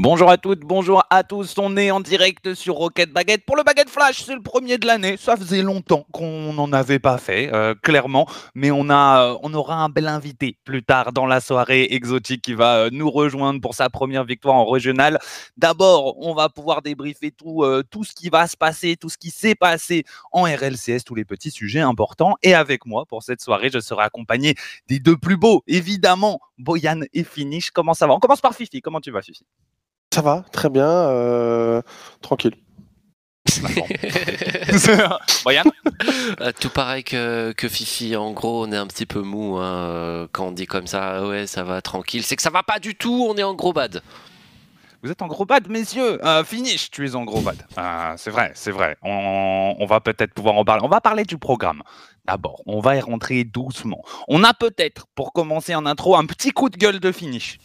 Bonjour à toutes, bonjour à tous. On est en direct sur Rocket Baguette pour le Baguette Flash. C'est le premier de l'année. Ça faisait longtemps qu'on n'en avait pas fait, euh, clairement. Mais on, a, on aura un bel invité plus tard dans la soirée exotique qui va euh, nous rejoindre pour sa première victoire en régional. D'abord, on va pouvoir débriefer tout, euh, tout ce qui va se passer, tout ce qui s'est passé en RLCS, tous les petits sujets importants. Et avec moi, pour cette soirée, je serai accompagné des deux plus beaux, évidemment, Boyan et Finish. Comment ça va? On commence par Fifi. Comment tu vas, Fifi? Ça va, très bien, euh, tranquille. Boyan euh, Tout pareil que, que, Fifi, en gros on est un petit peu mou hein, euh, quand on dit comme ça, ouais ça va tranquille, c'est que ça va pas du tout, on est en gros bad. Vous êtes en gros bad, messieurs. finish, tu es en gros bad. c'est vrai, c'est vrai. On, on va peut-être pouvoir en parler. On va parler du programme. D'abord, on va y rentrer doucement. On a peut-être, pour commencer en intro, un petit coup de gueule de finish.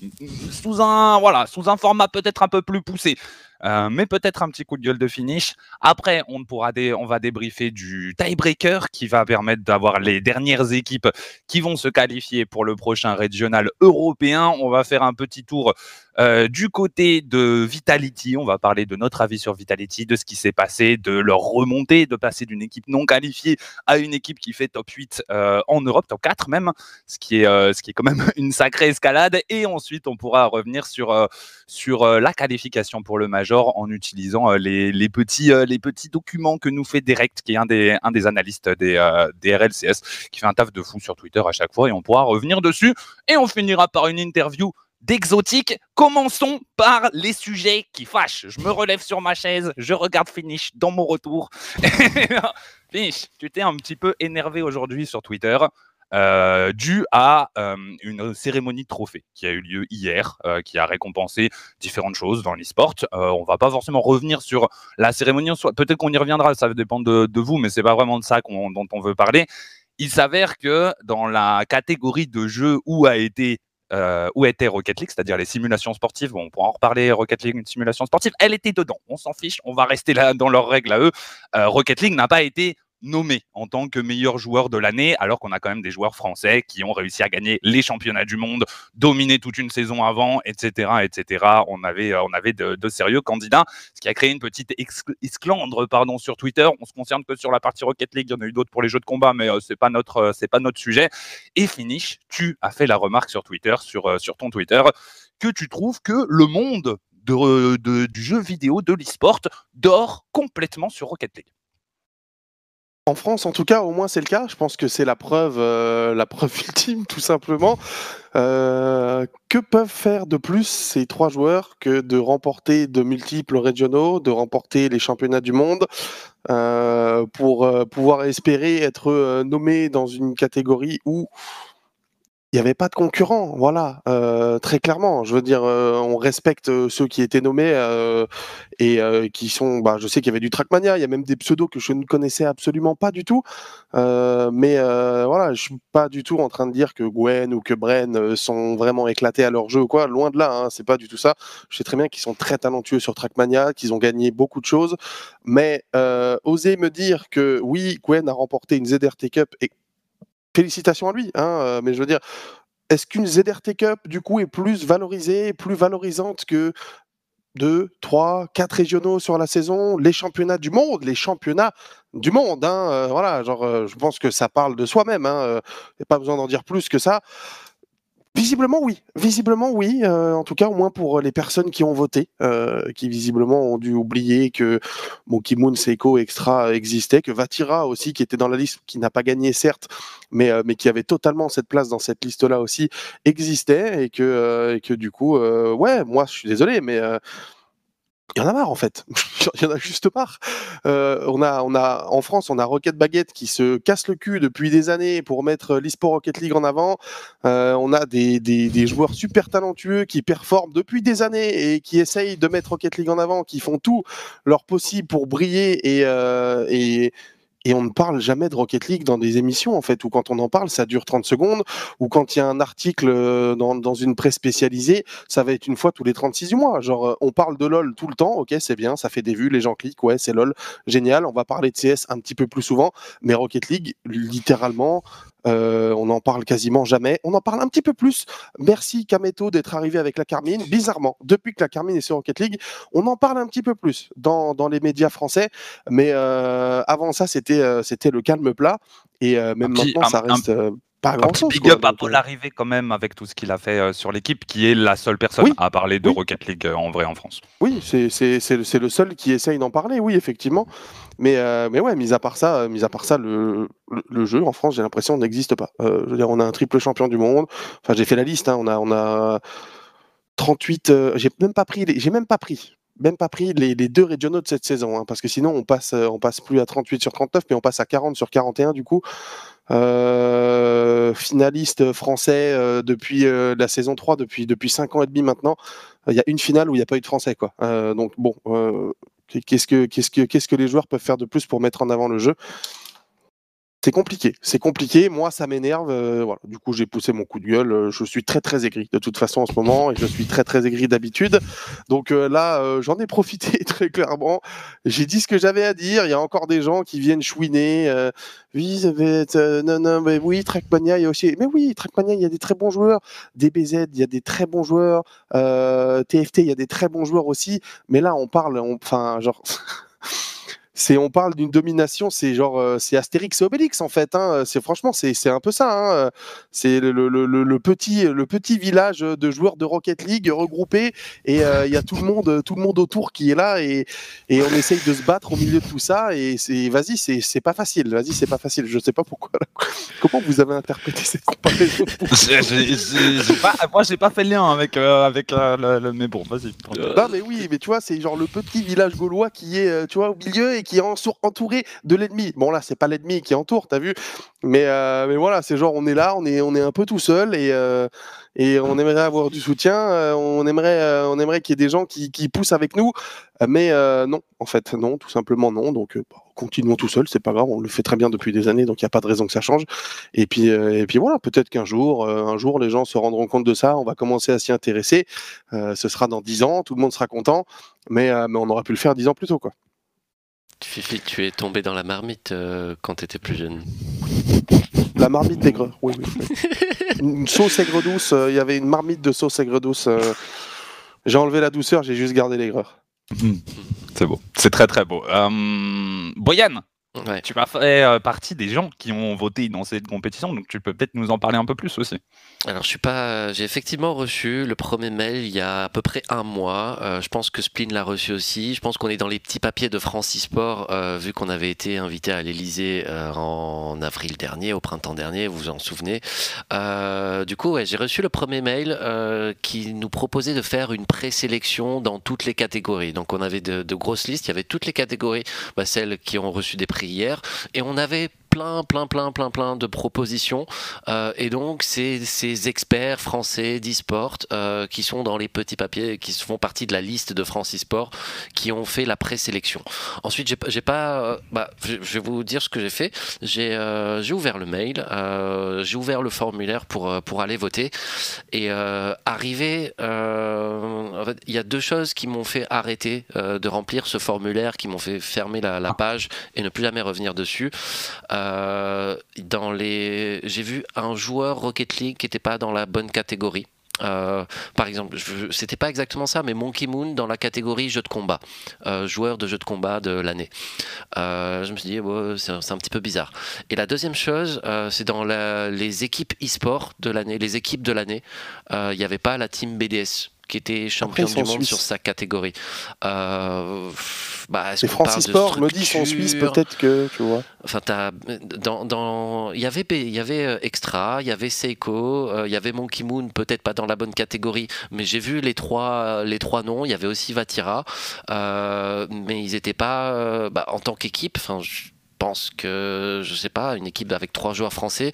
Sous un, voilà, sous un format peut-être un peu plus poussé. Euh, mais peut-être un petit coup de gueule de finish. Après, on, pourra on va débriefer du tiebreaker qui va permettre d'avoir les dernières équipes qui vont se qualifier pour le prochain régional européen. On va faire un petit tour euh, du côté de Vitality. On va parler de notre avis sur Vitality, de ce qui s'est passé, de leur remontée, de passer d'une équipe non qualifiée à une équipe qui fait top 8 euh, en Europe, top 4 même, ce qui est, ce qui est quand même une sacrée escalade. Et ensuite, on pourra revenir sur, sur la qualification pour le Major en utilisant euh, les, petits, euh, les petits documents que nous fait Direct, qui est un des, un des analystes des, euh, des RLCS, qui fait un taf de fou sur Twitter à chaque fois et on pourra revenir dessus. Et on finira par une interview d'exotique. Commençons par les sujets qui fâchent. Je me relève sur ma chaise, je regarde Finish dans mon retour. Finish, tu t'es un petit peu énervé aujourd'hui sur Twitter euh, dû à euh, une cérémonie de trophée qui a eu lieu hier, euh, qui a récompensé différentes choses dans l'e-sport. on va pas forcément revenir sur la cérémonie, peut-être qu'on y reviendra, ça dépend de, de vous, mais c'est pas vraiment de ça dont on veut parler. Il s'avère que dans la catégorie de jeux où a été où était Rocket League, c'est-à-dire les simulations sportives. On pourra en reparler, Rocket League, une simulation sportive. Elle était dedans. On s'en fiche. On va rester là dans leurs règles à eux. Rocket League n'a pas été nommé en tant que meilleur joueur de l'année, alors qu'on a quand même des joueurs français qui ont réussi à gagner les championnats du monde, dominer toute une saison avant, etc. etc. On avait, euh, on avait de, sérieux candidats, ce qui a créé une petite esclandre pardon, sur Twitter. On se concerne que sur la partie Rocket League, il y en a eu d'autres pour les jeux de combat, mais ce euh, c'est pas notre, euh, c'est pas notre sujet. Et Finish, tu as fait la remarque sur Twitter, sur, ton Twitter, que tu trouves que le monde de, du jeu vidéo, de l'e-sport, dort complètement sur Rocket League. En France, en tout cas, au moins c'est le cas. Je pense que c'est la preuve, euh, la preuve ultime, tout simplement. Euh, que peuvent faire de plus ces trois joueurs que de remporter de multiples régionaux, de remporter les championnats du monde, euh, pour pouvoir espérer être nommé dans une catégorie où il n'y avait pas de concurrent, voilà, euh, très clairement. Je veux dire, euh, on respecte euh, ceux qui étaient nommés et qui sont, bah, je sais qu'il y avait du Trackmania, il y a même des pseudos que je ne connaissais absolument pas du tout. mais voilà, je suis pas du tout en train de dire que Gwen ou que Bren sont vraiment éclatés à leur jeu ou quoi. Loin de là, hein, c'est pas du tout ça. Je sais très bien qu'ils sont très talentueux sur Trackmania, qu'ils ont gagné beaucoup de choses. Mais oser me dire que oui, Gwen a remporté une ZRT Cup et félicitations à lui. Hein, euh, mais je veux dire, est-ce qu'une ZRT Cup, du coup, est plus valorisée, plus valorisante que deux, trois, quatre régionaux sur la saison, les championnats du monde, les championnats du monde. Hein, euh, voilà, genre, euh, je pense que ça parle de soi-même. Hein, n'y a pas besoin d'en dire plus que ça. Visiblement oui, visiblement oui. Euh, en tout cas, au moins pour les personnes qui ont voté, euh, qui visiblement ont dû oublier que Monkey Moon, Seiko, Extra existait, que Vatira aussi, qui était dans la liste, qui n'a pas gagné certes, mais euh, mais qui avait totalement cette place dans cette liste-là aussi, existait et que et que du coup, ouais, moi je suis désolé, mais il y en a marre en fait. il y en a juste marre. Euh, en France, on a Rocket Baguette qui se casse le cul depuis des années pour mettre l'eSport Rocket League en avant. Euh, on a des, joueurs super talentueux qui performent depuis des années et qui essayent de mettre Rocket League en avant, qui font tout leur possible pour briller euh, et et on ne parle jamais de Rocket League dans des émissions en fait, ou quand on en parle, ça dure 30 secondes, ou quand il y a un article euh, dans, dans, une presse spécialisée, ça va être une fois tous les 36 mois. Genre, euh, on parle de LoL tout le temps, ok, c'est bien, ça fait des vues, les gens cliquent, ouais, c'est LoL, génial, on va parler de CS un petit peu plus souvent, mais Rocket League, littéralement, Euh, on n'en parle quasiment jamais. On en parle un petit peu plus. Merci Kameto d'être arrivé avec la Carmine. Bizarrement, depuis que la Carmine est sur Rocket League, on en parle un petit peu plus dans, les médias français. Mais euh, avant ça, c'était euh, c'était le calme plat. Et même maintenant, ça reste pas grand chose. Big up à Paul arrivé quand même avec tout ce qu'il a fait sur l'équipe, qui est la seule personne à parler de Rocket League en vrai en France. Oui, c'est le seul qui essaye d'en parler, oui, effectivement. Mais, euh, mais ouais, mis à part ça, mis à part ça le, le, jeu en France, j'ai l'impression, n'existe pas. Euh, je veux dire, on a un triple champion du monde. Enfin, j'ai fait la liste. Hein, on a, on a 38. Euh, j'ai même pas pris. J'ai même pas pris. Même pas pris les, les deux régionaux de cette saison, hein, parce que sinon on passe, on passe plus à 38 sur 39, mais on passe à 40 sur 41 du coup. Finaliste français depuis la saison 3, depuis, depuis 5 ans et demi maintenant. Il y a une finale où il n'y a pas eu de français. Quoi. donc bon, Qu'est-ce que, qu'est-ce que, qu'est-ce que les joueurs peuvent faire de plus pour mettre en avant le jeu? C'est compliqué, c'est compliqué. Moi, ça m'énerve. Euh, voilà. Du coup, j'ai poussé mon coup de gueule. Euh, je suis très très aigri de toute façon en ce moment et je suis très très aigri d'habitude. Donc euh, là, j'en ai profité très clairement. J'ai dit ce que j'avais à dire. Il y a encore des gens qui viennent chouiner. oui, ça va être, non non, mais oui, Trackmania, il y a aussi. Mais oui, Trackmania, il y a des très bons joueurs. DBZ, il y a des très bons joueurs. TFT, il y a des très bons joueurs aussi. Mais là, on parle, enfin, genre. c'est on parle d'une domination, c'est genre euh, c'est Astérix et Obélix en fait. Hein, c'est franchement c'est un peu ça. Hein, c'est le, le, le, petit le petit village de joueurs de Rocket League regroupés et euh, il y a tout le monde tout le monde autour qui est là et, et on essaye de se battre au milieu de tout ça et c'est vas-y c'est c'est pas facile. Vas-y c'est pas facile. Je sais pas pourquoi. Comment vous avez interprété cette comparaison? Moi j'ai pas fait le lien avec euh, avec le, mais bon vas-y. Non mais oui mais tu vois c'est genre le petit village gaulois qui est tu vois au milieu et qui est entouré de l'ennemi. Bon là, c'est pas l'ennemi qui entoure, t'as vu mais, euh, mais voilà, c'est genre on est là, on est, on est un peu tout seul et, euh, et on aimerait avoir du soutien, euh, on aimerait, on aimerait qu'il y ait des gens qui, qui poussent avec nous, mais non, en fait, non, tout simplement non. Donc continuons tout seul, c'est pas grave, on le fait très bien depuis des années, donc il n'y a pas de raison que ça change. Et puis, et puis voilà, peut-être qu'un jour, un jour, les gens se rendront compte de ça, on va commencer à s'y intéresser. ce sera dans dix ans, tout le monde sera content, mais, mais on aurait pu le faire dix ans plus tôt, quoi. Fifi, tu es tombé dans la marmite euh, quand tu étais plus jeune. La marmite d'aigreur, oui, oui. une sauce aigre douce, euh, il y avait une marmite de sauce aigre douce. Euh. j'ai enlevé la douceur, j'ai juste gardé l'aigreur. Hmm. C'est beau, c'est très très beau. Boyan, tu m'as fait partie des gens qui ont voté dans cette compétition, donc tu peux peut-être nous en parler un peu plus aussi. Alors, je suis pas. J'ai effectivement reçu le premier mail il y a à peu près un mois. Euh, je pense que Splin l'a reçu aussi. Je pense qu'on est dans les petits papiers de Francisport, euh, vu qu'on avait été invité à l'Elysée euh, en avril dernier, au printemps dernier, vous vous en souvenez. du coup, ouais, j'ai reçu le premier mail qui nous proposait de faire une présélection dans toutes les catégories. Donc, on avait de, grosses listes. Il y avait toutes les catégories, bah, celles qui ont reçu des prix hier, et on avait plein, plein, plein, plein, plein de propositions. Euh, et donc, c'est ces experts français d'e-sport euh, qui sont dans les petits papiers, qui font partie de la liste de France e-sport, qui ont fait la présélection. Ensuite, j'ai, j'ai pas. Euh, bah, je vais vous dire ce que j'ai fait. J'ai, j'ai ouvert le mail, j'ai ouvert le formulaire pour, pour aller voter. Et arrivé, en fait, il y a deux choses qui m'ont fait arrêter de remplir ce formulaire, qui m'ont fait fermer la, la, page et ne plus jamais revenir dessus. Euh, dans les, j'ai vu un joueur Rocket League qui n'était pas dans la bonne catégorie. Euh, par exemple, c'était pas exactement ça, mais Monkey Moon dans la catégorie jeu de combat, euh, joueur de jeu de combat de l'année. je me suis dit, c'est un petit peu bizarre. Et la deuxième chose, c'est dans les équipes e-sport de l'année, les équipes de l'année, il n'y avait pas la team BDS qui était champion du monde sur sa catégorie. Euh, bah, Et Francis Sport me dit son Suisse, peut-être que tu vois. Enfin, dans, dans, il y avait, il y avait euh, Extra, il y avait Seiko, euh, il y avait Monkey Moon, peut-être pas dans la bonne catégorie, mais j'ai vu les trois, les trois noms. Il y avait aussi Vatira, mais ils n'étaient pas bah, en tant qu'équipe. Enfin, pense que, je sais pas, une équipe avec trois joueurs français,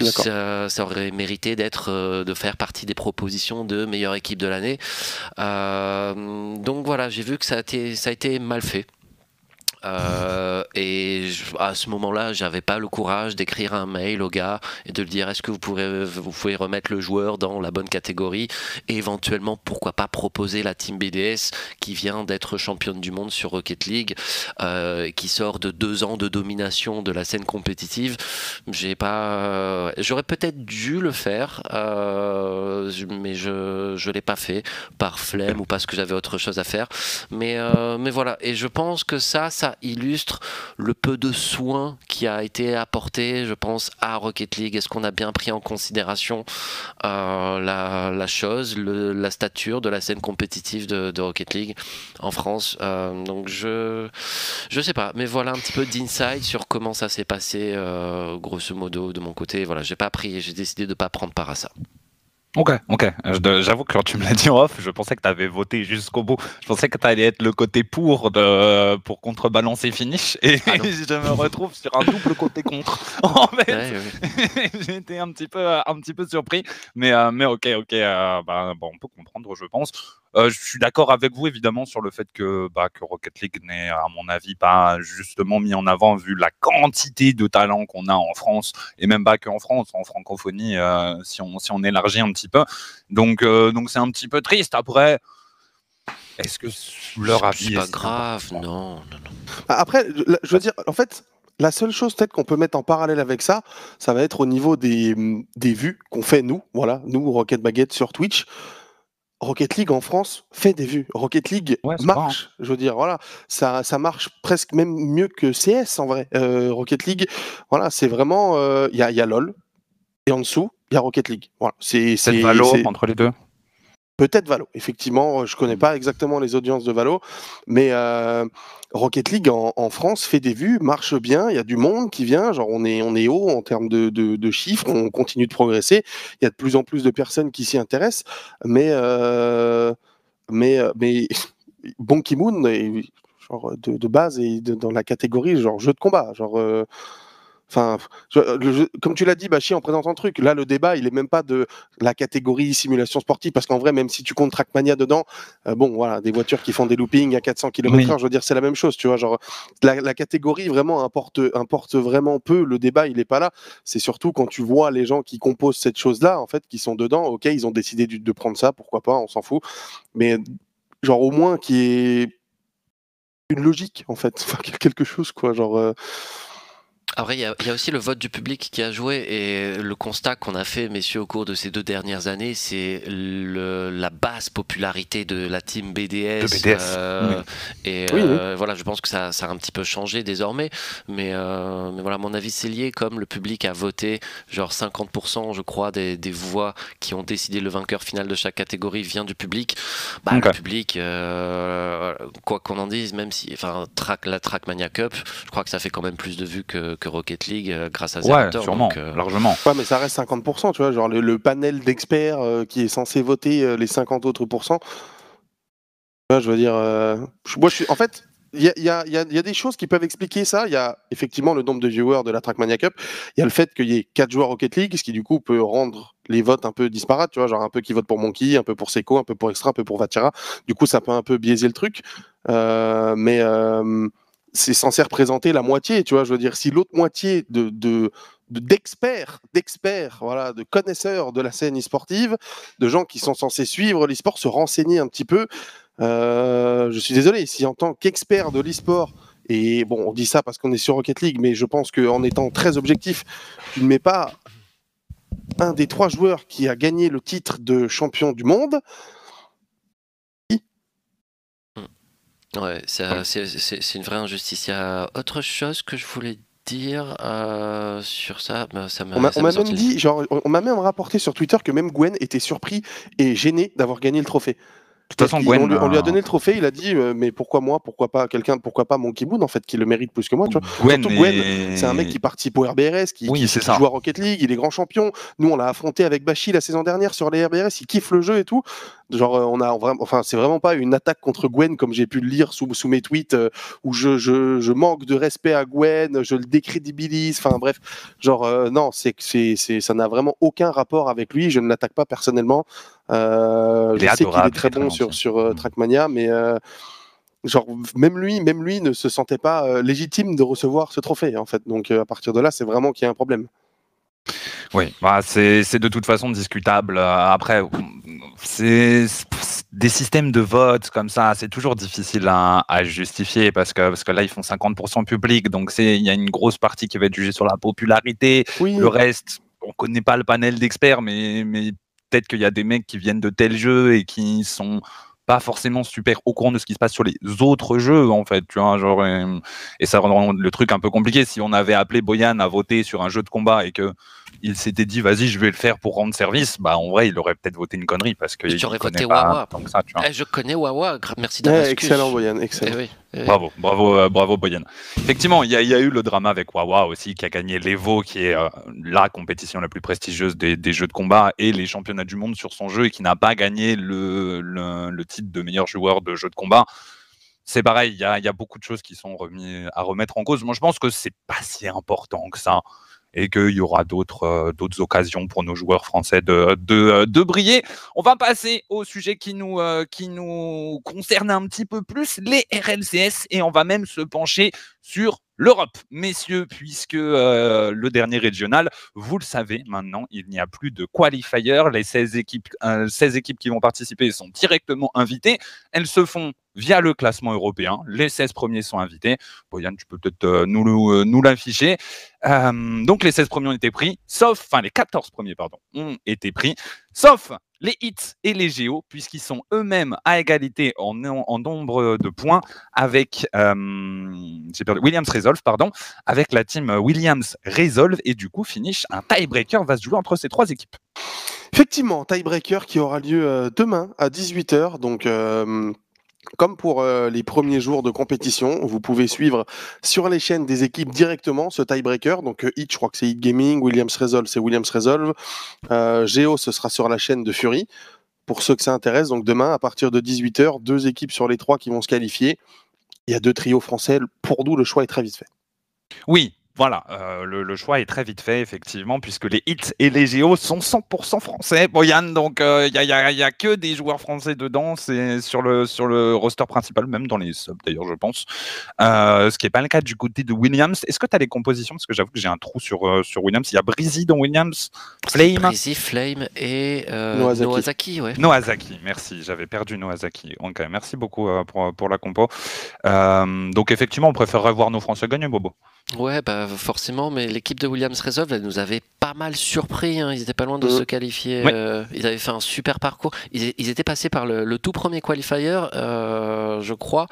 ça, ça, aurait mérité d'être, euh, de faire partie des propositions de meilleure équipe de l'année. Euh, donc voilà, j'ai vu que ça a été, ça a été mal fait. Euh, et à ce moment-là, j'avais pas le courage d'écrire un mail au gars et de le dire est-ce que vous pourrez, vous pouvez remettre le joueur dans la bonne catégorie? Et éventuellement pourquoi pas proposer la team BDS qui vient d'être championne du monde sur Rocket League, euh, qui sort de deux ans de domination de la scène compétitive. J'ai pas, j'aurais peut-être dû le faire, euh, mais je je l'ai pas fait par flemme ou parce que j'avais autre chose à faire. Mais euh, mais voilà. Et je pense que ça, ça illustre le peu de soin qui a été apporté, je pense, à Rocket League. Est-ce qu'on a bien pris en considération euh, la, chose, la stature de la scène compétitive de, Rocket League en France? Euh, Donc je je sais pas. Mais voilà un petit peu d'insight sur comment ça s'est passé, euh, grosso modo, de mon côté. Voilà, j'ai pas pris, j'ai décidé de pas prendre part à ça. Ok, ok. J'avoue que quand tu me l'as dit en off, je pensais que tu avais voté jusqu'au bout. Je pensais que tu allais être le côté pour de, pour contrebalancer finish. Et ah je me retrouve sur un double côté contre. En fait, j'ai été un petit peu, un petit peu surpris. Mais, euh, mais ok, ok. Euh, bah, bon, on peut comprendre, je pense. Euh, je suis d'accord avec vous évidemment sur le fait que, bah, que Rocket League n'est, à mon avis, pas justement mis en avant vu la quantité de talents qu'on a en France et même pas qu'en France, en francophonie, euh, si, on, si on élargit un petit peu. Donc, euh, donc c'est un petit peu triste. Après, est-ce que leur avis c'est pas grave Non, non, non. Bah, après, je veux dire, en fait, la seule chose peut-être qu'on peut mettre en parallèle avec ça, ça va être au niveau des, des vues qu'on fait nous, voilà, nous Rocket Baguette sur Twitch. Rocket League en France fait des vues. Rocket League marche, je veux dire, voilà, ça, ça marche presque même mieux que CS en vrai. Euh, Rocket League, voilà, c'est vraiment, euh, il y, a, y, a, LOL et en dessous, il y a Rocket League. Voilà, c'est Valo entre les deux. Peut-être Valo, effectivement, je connais pas exactement les audiences de Valo, mais euh, Rocket League en, France fait des vues, marche bien, il y a du monde qui vient, genre on est, on est haut en termes de, de, chiffres, on continue de progresser, il y a de plus en plus de personnes qui s'y intéressent, mais, euh, mais, euh, mais Bon Ki-moon, genre de, de, base, et dans la catégorie genre jeu de combat, genre Enfin, comme tu l'as dit, Bachi, en présentant le truc, là, le débat, il est même pas de la catégorie simulation sportive, parce qu'en vrai, même si tu comptes Trackmania dedans, euh, bon, voilà, des voitures qui font des loopings à 400 km/h, je veux dire, c'est la même chose, tu vois. Genre, la, catégorie vraiment importe, importe vraiment peu. Le débat, il est pas là. C'est surtout quand tu vois les gens qui composent cette chose-là, en fait, qui sont dedans. Ok, ils ont décidé de, prendre ça, pourquoi pas, on s'en fout. Mais genre au moins qui est une logique, en fait, quelque chose, quoi. Genre. Euh, après, il y, a aussi le vote du public qui a joué et le constat qu'on a fait, messieurs, au cours de ces deux dernières années, c'est la basse popularité de la team BDS. Euh, et euh, voilà, je pense que ça, ça, a un petit peu changé désormais. Mais, euh, mais voilà, à mon avis, c'est lié comme le public a voté, genre 50%, je crois, des, des, voix qui ont décidé le vainqueur final de chaque catégorie vient du public. Bah, Le public, quoi qu'on en dise, même si, enfin, track, la Trackmania Cup, je crois que ça fait quand même plus de vues que que Rocket League euh, grâce à Zerator. Ouais, sûrement, euh, largement. Ouais, mais ça reste 50%, tu vois, genre le, panel d'experts euh, qui est censé voter les 50 autres pourcents. je veux dire, moi, je suis, en fait, il y a, y, a, y a, des choses qui peuvent expliquer ça. Il y a effectivement le nombre de viewers de la Trackmania Cup. Il y a le fait qu'il y ait 4 joueurs Rocket League, ce qui du coup peut rendre les votes un peu disparates, tu vois, genre un peu qui vote pour Monkey, un peu pour Seco, un peu pour Extra, un peu pour Vatira. Du coup, ça peut un peu biaiser le truc. Euh, mais euh, c'est censé représenter la moitié, tu vois. Je veux dire, si l'autre moitié de, d'experts, d'experts, voilà, de connaisseurs de la scène e-sportive, de gens qui sont censés suivre l'e-sport, se renseigner un petit peu. Euh, je suis désolé, si en tant qu'expert de l'e-sport, et bon, on dit ça parce qu'on est sur Rocket League, mais je pense qu'en étant très objectif, tu ne mets pas un des trois joueurs qui a gagné le titre de champion du monde, Ouais, c'est une vraie injustice. Il y a autre chose que je voulais dire euh, sur ça? Bah, ça on m'a même dit, genre, on m'a même rapporté sur Twitter que même Gwen était surpris et gêné d'avoir gagné le trophée toute façon, on, lui, a donné le trophée, il a dit euh, mais pourquoi moi, pourquoi pas quelqu'un, pourquoi pas Monkey Moon en fait qui le mérite plus que moi. Tu vois. Gwen, Surtout Gwen, c'est un mec qui participe au RBRS, qui, joue à Rocket League, il est grand champion. Nous on l'a affronté avec Bashi la saison dernière sur les RBRS, il kiffe le jeu et tout. Genre euh, on a vraiment, enfin c'est vraiment pas une attaque contre Gwen comme j'ai pu le lire sous, sous mes tweets euh, où je, je, je, manque de respect à Gwen, je le décrédibilise. Enfin bref, genre non, c'est c'est ça n'a vraiment aucun rapport avec lui. Je ne l'attaque pas personnellement. Euh, je sais qu'il est très bon sur, sur euh, mm. Trackmania, mais, euh, genre même lui, même lui ne se sentait pas légitime de recevoir ce trophée en fait. Donc à partir de là, c'est vraiment qu'il y a un problème. Oui, bah, c'est de toute façon discutable. Après, c'est des systèmes de vote comme ça, c'est toujours difficile à, justifier parce que, parce que là, ils font 50% public, donc il y a une grosse partie qui va être jugée sur la popularité. Le reste, on ne connaît pas le panel d'experts, mais, mais peut-être qu'il y a des mecs qui viennent de tels jeux et qui sont pas forcément super au courant de ce qui se passe sur les autres jeux, en fait, tu vois, genre, et, ça rend le truc un peu compliqué. Si on avait appelé Boyan à voter sur un jeu de combat et que il s'était dit vas-y je vais le faire pour rendre service, bah en vrai il aurait peut-être voté une connerie parce que tu aurais voté Wawa. Ça, tu vois. Eh, je connais Wawa, merci d'avoir Excellent Boyan, excellent. Eh eh bravo, bravo, euh, bravo Boyan. Effectivement, il y, a eu le drama avec Wawa aussi qui a gagné l'Evo, qui est euh, la compétition la plus prestigieuse des, jeux de combat et les championnats du monde sur son jeu et qui n'a pas gagné le, le, titre de meilleur joueur de jeu de combat c'est pareil, il y, y a, beaucoup de choses qui sont remis à remettre en cause. Moi, je pense que c'est pas si important que ça et qu'il y aura d'autres euh, d'autres occasions pour nos joueurs français de, de, euh, de, briller. On va passer au sujet qui nous, euh, qui nous concerne un petit peu plus, les RLCS, et on va même se pencher sur l'Europe, messieurs, puisque le dernier régional, vous le savez maintenant, il n'y a plus de qualifiers. Les 16 équipes, 16 équipes qui vont participer sont directement invitées. Elles se font via le classement européen. Les 16 premiers sont invités. Boyan, tu peux peut-être euh, nous, euh, nous l'afficher. Euh, donc les 16 premiers ont été pris, sauf, enfin les 14 premiers, pardon, ont été pris, sauf les hits et les géos, puisqu'ils sont eux-mêmes à égalité en, nombre de points avec Williams Resolve, pardon, avec la team Williams Resolve, et du coup, finish, un tiebreaker va se jouer entre ces trois équipes. Effectivement, tiebreaker qui aura lieu demain à 18h, donc comme pour euh, les premiers jours de compétition, vous pouvez suivre sur les chaînes des équipes directement ce tiebreaker. Donc euh, Hit, je crois que c'est Hit Gaming, Williams Resolve, c'est Williams Resolve. Euh, Géo, ce sera sur la chaîne de Fury. Pour ceux que ça intéresse, donc demain, à partir de 18h, deux équipes sur les trois qui vont se qualifier. Il y a deux trios français. Pour nous, le choix est très vite fait. Oui, voilà, euh, le, choix est très vite fait, effectivement, puisque les hits et les géos sont 100% français, Boyan. Donc, il euh, n'y a, que des joueurs français dedans. C'est sur le, sur le roster principal, même dans les subs, d'ailleurs, je pense. Euh, ce qui n'est pas le cas du côté de Williams. Est-ce que tu as les compositions? Parce que j'avoue que j'ai un trou sur, sur Williams. Il y a Breezy dans Williams, Flame. Breezy, Flame et Noazaki. ouais. Noazaki, merci. J'avais perdu Noazaki. Ok, merci beaucoup pour, pour la compo. donc, effectivement, on préférerait voir nos Français gagner, Bobo. Ouais, bah forcément, mais l'équipe de Williams Resolve, elle nous avait pas mal surpris. Hein. Ils étaient pas loin de euh, se qualifier. Euh, ils avaient fait un super parcours. Ils, étaient passés par le, tout premier qualifier, euh, je crois.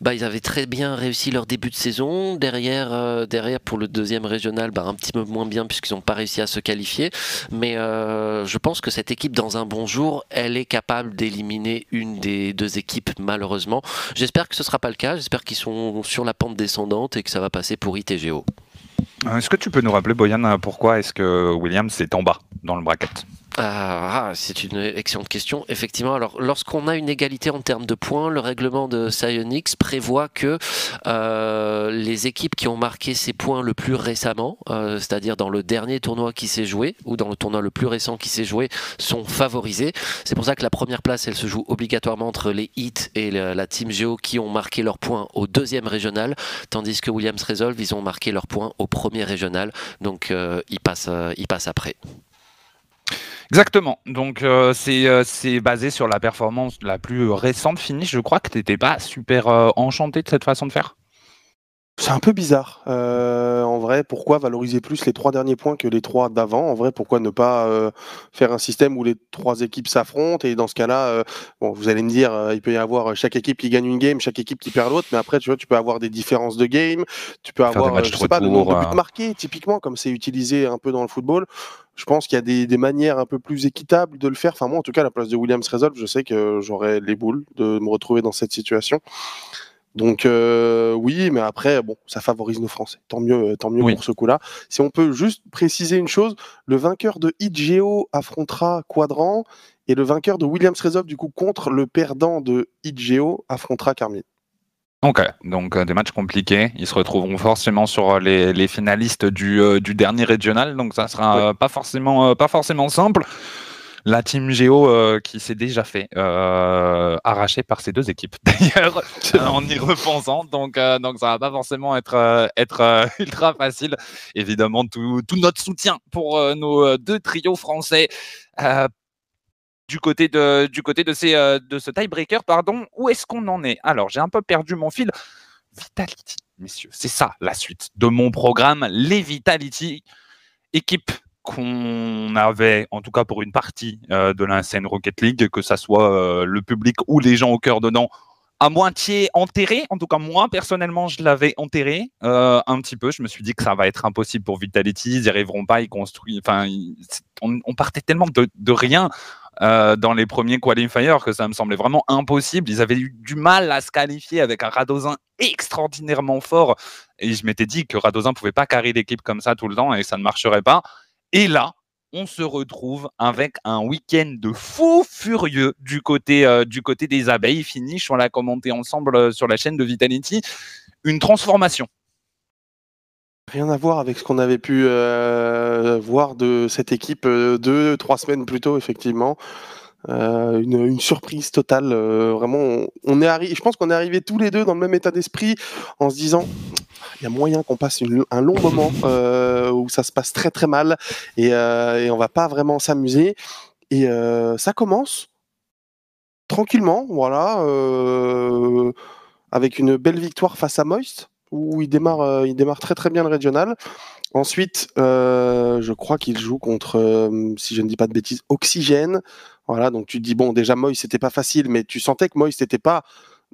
Bah, ils avaient très bien réussi leur début de saison. Derrière, derrière pour le deuxième régional, bah, un petit peu moins bien puisqu'ils n'ont pas réussi à se qualifier. Mais je pense que cette équipe, dans un bon jour, elle est capable d'éliminer une des deux équipes, malheureusement. J'espère que ce sera pas le cas. J'espère qu'ils sont sur la pente descendante et que ça va passer pour ITG. Euh, est-ce que tu peux nous rappeler, Boyan, pourquoi est-ce que Williams est en bas dans le bracket? Ah, c'est une excellente question. Effectivement, alors lorsqu'on a une égalité en termes de points, le règlement de Psyonix prévoit que euh, les équipes qui ont marqué ces points le plus récemment, euh, c'est-à-dire dans le dernier tournoi qui s'est joué ou dans le tournoi le plus récent qui s'est joué, sont favorisés. C'est pour ça que la première place, elle se joue obligatoirement entre les Heat et la, Team Geo qui ont marqué leurs points au deuxième régional, tandis que Williams Resolve, ils ont marqué leurs points au premier régional. Donc euh, ils passent après. Exactement. Donc euh, euh, c'est basé sur la performance la plus récente finish. Je crois que tu n'étais pas super euh, enchanté de cette façon de faire? C'est un peu bizarre. en vrai, pourquoi valoriser plus les trois derniers points que les trois d'avant? En vrai, pourquoi ne pas faire un système où les trois équipes s'affrontent? Et dans ce cas-là, bon, vous allez me dire, il peut y avoir chaque équipe qui gagne une game, chaque équipe qui perd l'autre, mais après, tu vois, tu peux avoir des différences de game, tu peux avoir, je sais pas, de nombre de buts marqués, typiquement, comme c'est utilisé un peu dans le football. Je pense qu'il y a des, manières un peu plus équitables de le faire. Enfin, moi, en tout cas, à la place de Williams Resolve, je sais que j'aurais les boules de me retrouver dans cette situation. Donc euh, oui, mais après, bon, ça favorise nos Français. Tant mieux, euh, tant mieux pour ce coup-là. Si on peut juste préciser une chose, le vainqueur de Hit affrontera Quadrant et le vainqueur de Williams Resolve, du coup, contre le perdant de Hit affrontera Carmine. Ok, donc euh, des matchs compliqués. Ils se retrouveront forcément sur les, finalistes du, euh, du, dernier régional, donc ça sera pas, forcément, pas forcément simple. La team Géo euh, qui s'est déjà fait euh, arracher par ces deux équipes. D'ailleurs en y repensant donc donc ça va pas forcément être être ultra facile. Évidemment tout, tout, notre soutien pour nos deux trios français du côté de du côté de ces de ce tiebreaker pardon. Où est-ce qu'on en est? Alors j'ai un peu perdu mon fil. Vitality messieurs c'est ça la suite de mon programme les Vitality équipe qu'on avait, en tout cas pour une partie euh, de la scène Rocket League, que ça soit euh, le public ou les gens au cœur dedans, à moitié enterré. En tout cas, moi, personnellement, je l'avais enterré euh, un petit peu. Je me suis dit que ça va être impossible pour Vitality. Ils n'y arriveront pas. Ils construisent. Enfin, on, partait tellement de, rien. dans les premiers qualifiers que ça me semblait vraiment impossible. Ils avaient eu du mal à se qualifier avec un Radozin extraordinairement fort. Et je m'étais dit que Radozin pouvait pas carrer l'équipe comme ça tout le temps et ça ne marcherait pas. Et là, on se retrouve avec un week-end de fou furieux du côté, euh, du côté des abeilles. Finish, on l'a commenté ensemble euh, sur la chaîne de Vitality. Une transformation. Rien à voir avec ce qu'on avait pu euh, voir de cette équipe deux, trois semaines plus tôt, effectivement. Une, surprise totale. vraiment, on, est arrivé. Je pense qu'on est arrivés tous les deux dans le même état d'esprit en se disant il y a moyen qu'on passe un long moment euh, où ça se passe très très mal et, euh, et on va pas vraiment s'amuser. Et euh, ça commence tranquillement, voilà, euh, avec une belle victoire face à Moist où il démarre, il démarre très très bien le régional. Ensuite, je crois qu'il joue contre, si je ne dis pas de bêtises, Oxygène. Voilà, donc tu te dis bon, déjà Moist c'était pas facile, mais tu sentais que Moist n'était pas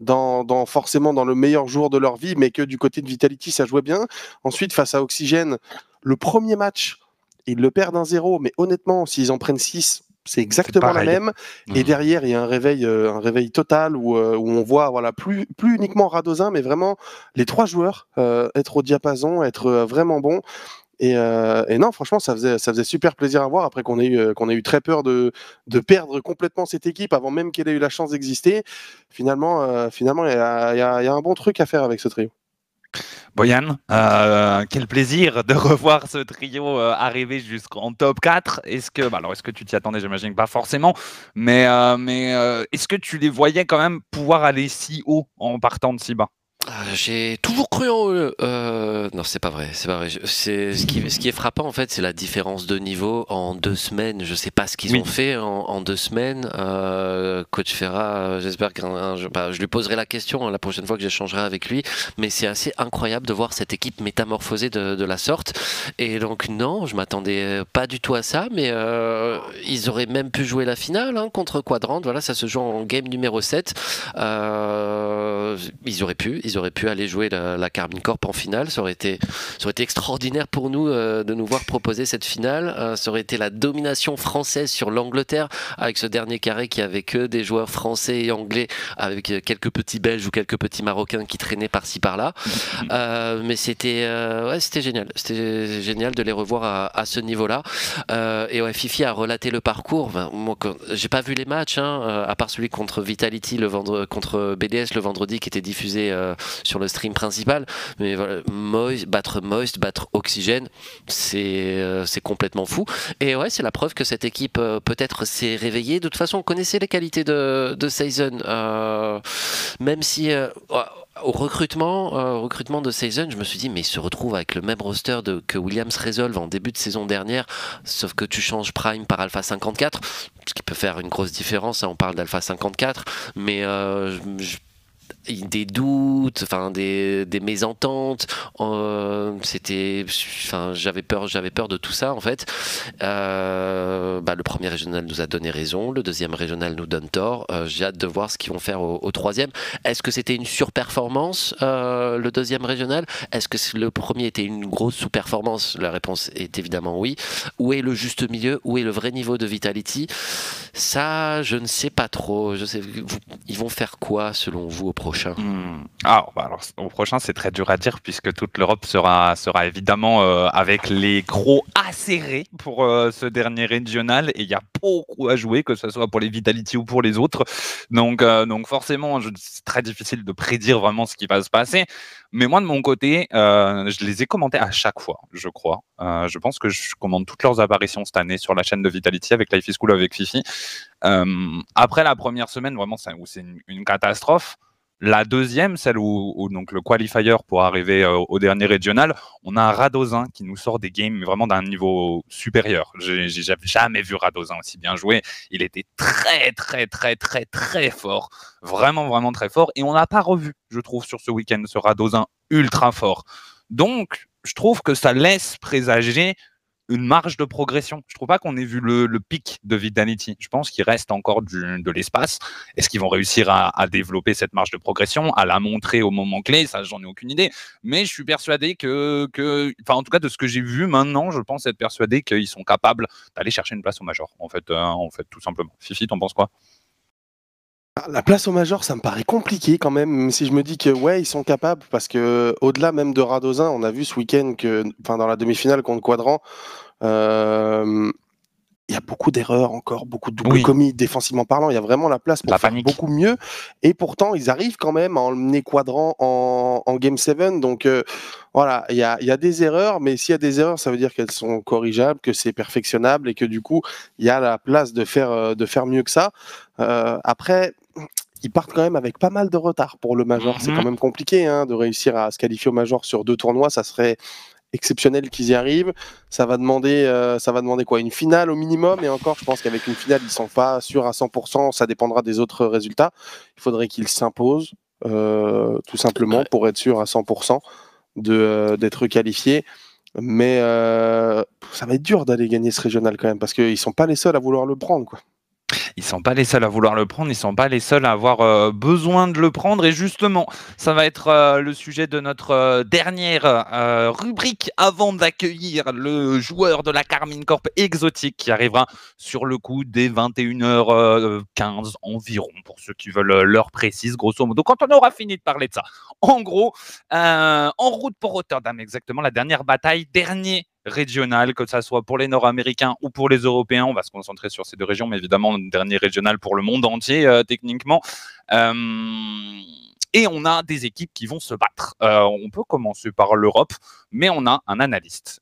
dans, forcément dans le meilleur jour de leur vie, mais que du côté de Vitality, ça jouait bien. Ensuite, face à Oxygène, le premier match, ils le perdent un 0, mais honnêtement, s'ils en prennent 6, c'est exactement la même. Et mmh. derrière, il y a un réveil, euh, un réveil total où, euh, où, on voit voilà, plus, plus uniquement Radozin, mais vraiment les trois joueurs euh, être au diapason, être vraiment bons. Euh, et, non, franchement, ça faisait, super plaisir à voir après qu'on ait, eu, euh, qu'on eu très peur de, de perdre complètement cette équipe avant même qu'elle ait eu la chance d'exister. Finalement, euh, finalement, il y a, un bon truc à faire avec ce trio. Boyan, quel plaisir de revoir ce trio arriver jusqu'en top 4. Est-ce que, bah est-ce que tu t'y attendais? J'imagine pas forcément, mais, mais est-ce que tu les voyais quand même pouvoir aller si haut en partant de si bas? J'ai toujours cru en eux. Euh, non, c'est pas vrai, c'est pas vrai. C'est ce qui, ce qui est frappant en fait, c'est la différence de niveau en deux semaines. Je sais pas ce qu'ils ont fait en, deux semaines. Euh, Coach Ferra, j'espère que bah, je lui poserai la question hein, la prochaine fois que j'échangerai avec lui. Mais c'est assez incroyable de voir cette équipe métamorphosée de, de la sorte. Et donc non, je m'attendais pas du tout à ça, mais euh, ils auraient même pu jouer la finale hein, contre Quadrant. Voilà, ça se joue en game numéro 7. Euh, ils auraient pu, ils auraient aurait pu aller jouer la, la Carmine Corp en finale. Ça aurait été, ça aurait été extraordinaire pour nous euh, de nous voir proposer cette finale. Euh, ça aurait été la domination française sur l'Angleterre avec ce dernier carré qui avait que des joueurs français et anglais avec euh, quelques petits Belges ou quelques petits Marocains qui traînaient par-ci par-là. mais c'était, ouais, c'était génial. C'était génial de les revoir à, à ce niveau-là. et ouais, Fifi a relaté le parcours. moi, j'ai pas vu les matchs, hein, à part celui contre Vitality le vendredi, contre BDS le vendredi qui était diffusé sur le stream principal. Mais battre Moist, battre Oxygène, c'est euh, c'est complètement fou. Et ouais, c'est la preuve que cette équipe euh, peut-être s'est réveillée. De toute façon, on connaissait les qualités de, de Season, euh, même si au recrutement, recrutement de Season, je me suis dit, mais il se retrouve avec le même roster que Williams résolve en début de saison dernière, sauf que tu changes Prime par Alpha 54, ce qui peut faire une grosse différence. Hein, on parle d'Alpha 54, mais je, des doutes, enfin des, des mésententes. Euh, c'était, enfin j'avais peur, j'avais peur de tout ça en fait. Euh, bah, le premier régional nous a donné raison, le deuxième régional nous donne tort. Euh, j'ai hâte de voir ce qu'ils vont faire au, troisième. Est-ce que c'était une surperformance le deuxième régional? Est-ce que le premier était une grosse sous-performance? La réponse est évidemment oui. Où est le juste milieu? Où est le vrai niveau de Vitality? Ça, je ne sais pas trop. Je sais, ils vont faire quoi selon vous au Hmm. Ah, bah alors au prochain, c'est très dur à dire puisque toute l'Europe sera, sera évidemment euh, avec les gros acérés pour euh, ce dernier régional et il y a beaucoup à jouer, que ce soit pour les Vitality ou pour les autres. Donc, euh, donc forcément, c'est très difficile de prédire vraiment ce qui va se passer. Mais moi, de mon côté, je les ai commentés à chaque fois, je crois. Je pense que je commande toutes leurs apparitions cette année sur la chaîne de Vitality avec Life is Cool avec Fifi. Après la première semaine, vraiment, c'est une catastrophe. La deuxième, celle où, donc le qualifier pour arriver euh, au dernier régional, on a un Radozin qui nous sort des games vraiment d'un niveau supérieur. J'ai jamais vu Radozin aussi bien jouer. Il était très très très très très fort, vraiment vraiment très fort. Et on n'a pas revu, je trouve, sur ce week-end ce Radozin ultra fort. Donc, je trouve que ça laisse présager une marge de progression. Je trouve pas qu'on ait vu le, pic de Vitality. Je pense qu'il reste encore du, de l'espace. Est-ce qu'ils vont réussir à, développer cette marge de progression, à la montrer au moment clé? Ça, j'en ai aucune idée. Mais je suis persuadé que, que, enfin, en tout cas, de ce que j'ai vu maintenant, je pense être persuadé qu'ils sont capables d'aller chercher une place au Major. En fait, euh, en fait, tout simplement. Fifi, t'en penses quoi? La place au Major, ça me paraît compliqué quand même, même si je me dis que ouais, ils sont capables, parce que au-delà même de Radozin, on a vu ce week-end que, enfin, dans la demi-finale contre Quadrant, euh, il y a beaucoup d'erreurs encore, beaucoup de double Oui. commis défensivement parlant. Il y a vraiment la place pour La faire panique. beaucoup mieux. Et pourtant, ils arrivent quand même à emmener Quadrant en, en Game 7. Donc euh, voilà, il y a, il y a des erreurs, mais s'il y a des erreurs, ça veut dire qu'elles sont corrigeables, que c'est perfectionnable et que du coup, il y a la place de faire, euh, de faire mieux que ça. Euh, après, ils partent quand même avec pas mal de retard pour le Major. C'est Mhm. quand même compliqué hein, de réussir à se qualifier au Major sur deux tournois. Ça serait exceptionnel qu'ils y arrivent. Ça va demander, euh, ça va demander quoi? Une finale au minimum? Et encore, je pense qu'avec une finale, ils sont pas sûrs à 100%. Ça dépendra des autres résultats. Il faudrait qu'ils s'imposent, euh, tout simplement, pour être sûr à 100% de, euh, d'être qualifiés. Mais ça va être dur d'aller gagner ce régional quand même, parce qu'ils sont pas les seuls à vouloir le prendre. Quoi. Ils sont pas les seuls à vouloir le prendre, ils sont pas les seuls à avoir euh, besoin de le prendre. Et justement, ça va être euh, le sujet de notre euh, dernière rubrique avant d'accueillir le joueur de la Carmine Corp exotique qui arrivera sur le coup des 21h15 environ, pour ceux qui veulent l'heure précise, grosso modo. Quand on aura fini de parler de ça, en gros, en route pour Rotterdam, exactement, la dernière bataille, dernier régional, que ça soit pour les Nord-Américains ou pour les Européens. On va se concentrer sur ces deux régions, mais évidemment, le dernier régional pour le monde entier, euh, techniquement. Euh, et on a des équipes qui vont se battre. Euh, on peut commencer par l'Europe, mais on a un analyste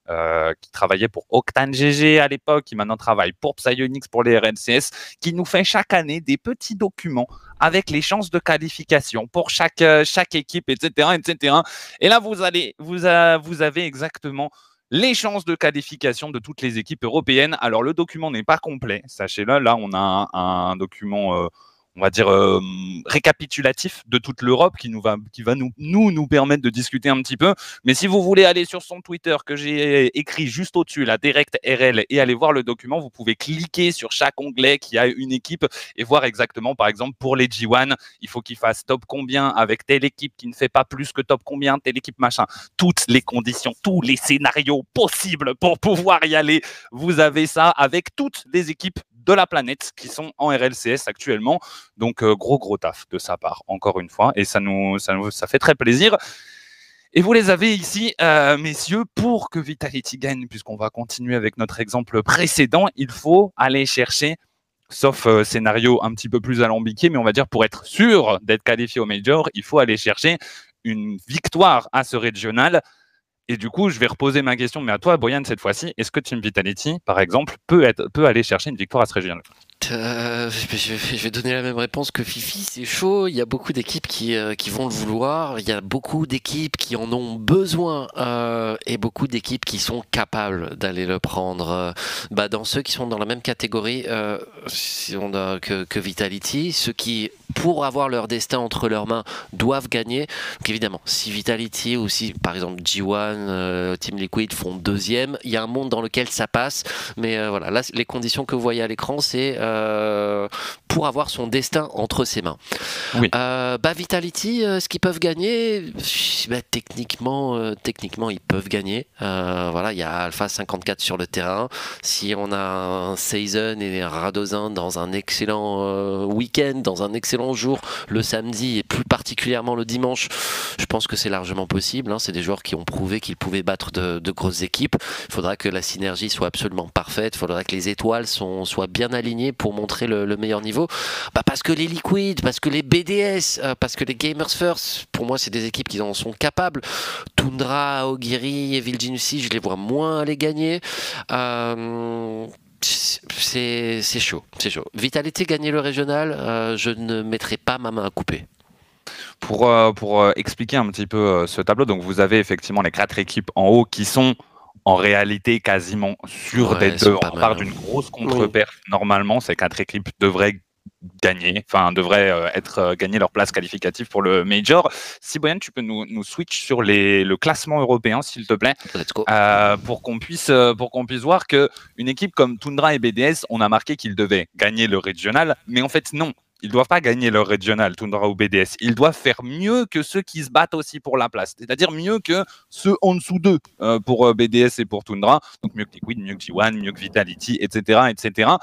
qui travaillait pour Octane GG à l'époque, qui maintenant travaille pour Psyonix, pour les RNCS, qui nous fait chaque année des petits documents avec les chances de qualification pour chaque, chaque équipe, etc., etc. Et là, vous, allez, vous avez exactement les chances de qualification de toutes les équipes européennes. Alors, le document n'est pas complet, sachez-le. Là, on a un, document, euh, on va dire, euh, récapitulatif de toute l'Europe qui, nous va, nous, permettre de discuter un petit peu. Mais si vous voulez aller sur son Twitter que j'ai écrit juste au-dessus, la Direct RL, et aller voir le document, vous pouvez cliquer sur chaque onglet qui a une équipe et voir exactement, par exemple, pour les G1, il faut qu'il fasse top combien avec telle équipe qui ne fait pas plus que top combien, telle équipe machin. Toutes les conditions, tous les scénarios possibles pour pouvoir y aller. Vous avez ça avec toutes les équipes de la planète qui sont en RLCS actuellement. Donc, euh, gros, gros taf de sa part, encore une fois. Et ça nous, ça nous ça fait très plaisir. Et vous les avez ici, euh, messieurs, pour que Vitality gagne, puisqu'on va continuer avec notre exemple précédent, il faut aller chercher, sauf euh, scénario un petit peu plus alambiqué, mais on va dire pour être sûr d'être qualifié au Major, il faut aller chercher une victoire à ce régional. Et du coup, je vais reposer ma question, mais à toi, Boyan, cette fois-ci, est-ce que Team Vitality, par exemple, peut aller chercher une victoire à ce régional Euh, je, vais- donner la même réponse que Fifi, c'est chaud. Il y a beaucoup d'équipes qui, euh, qui vont le vouloir. Il y a beaucoup d'équipes qui en ont besoin euh, et beaucoup d'équipes qui sont capables d'aller le prendre. Bah, dans ceux qui sont dans la même catégorie que, Vitality, ceux qui, pour avoir leur destin entre leurs mains, doivent gagner. Évidemment, si Vitality ou si par exemple G1, euh, Team Liquid font deuxième, il y a un monde dans lequel ça passe. Mais voilà, là, les conditions que vous voyez à l'écran, c'est pour avoir son destin entre ses mains. Oui. bah Vitality, ce qu'ils peuvent gagner? Bah, Techniquement, techniquement, ils peuvent gagner. voilà, il y a Alpha 54 sur le terrain. Si on a un Season et un Radozin dans un excellent week-end, dans un excellent jour, le samedi et plus particulièrement le dimanche, je pense que c'est largement possible. Hein. C'est des joueurs qui ont prouvé qu'ils pouvaient battre de, grosses équipes. Il faudra que la synergie soit absolument parfaite. Il faudra que les étoiles sont, soient bien alignées pour montrer le, meilleur niveau. Bah parce que les Liquid, parce que les BDS, euh, parce que les Gamers First, pour moi, c'est des équipes qui en sont capables. Tundra, Ogiri et Vilginussi, je les vois moins aller gagner. Euh, c'est chaud, c'est chaud. Vitalité gagner le régional, euh, je ne mettrai pas ma main à couper. Pour, pour expliquer un petit peu ce tableau, donc vous avez effectivement les quatre équipes en haut qui sont en réalité quasiment sûres d'être deux. On part d'une grosse contre-perf. Normalement, ces quatre équipes devraient gagner, enfin devraient euh, être euh, gagner leur place qualificative pour le major. Si Boyan, tu peux nous, nous switch sur les, le classement européen, s'il te plaît, euh, pour qu'on puisse pour qu'on puisse voir que une équipe comme Tundra et BDS, on a marqué qu'ils devaient gagner le régional, mais en fait non. Ils doivent pas gagner leur régional, Tundra ou BDS. Ils doivent faire mieux que ceux qui se battent aussi pour la place. C'est-à-dire mieux que ceux en dessous d'eux pour BDS et pour Tundra. Donc mieux que Liquid, mieux que G1, mieux que Vitality, etc. etc.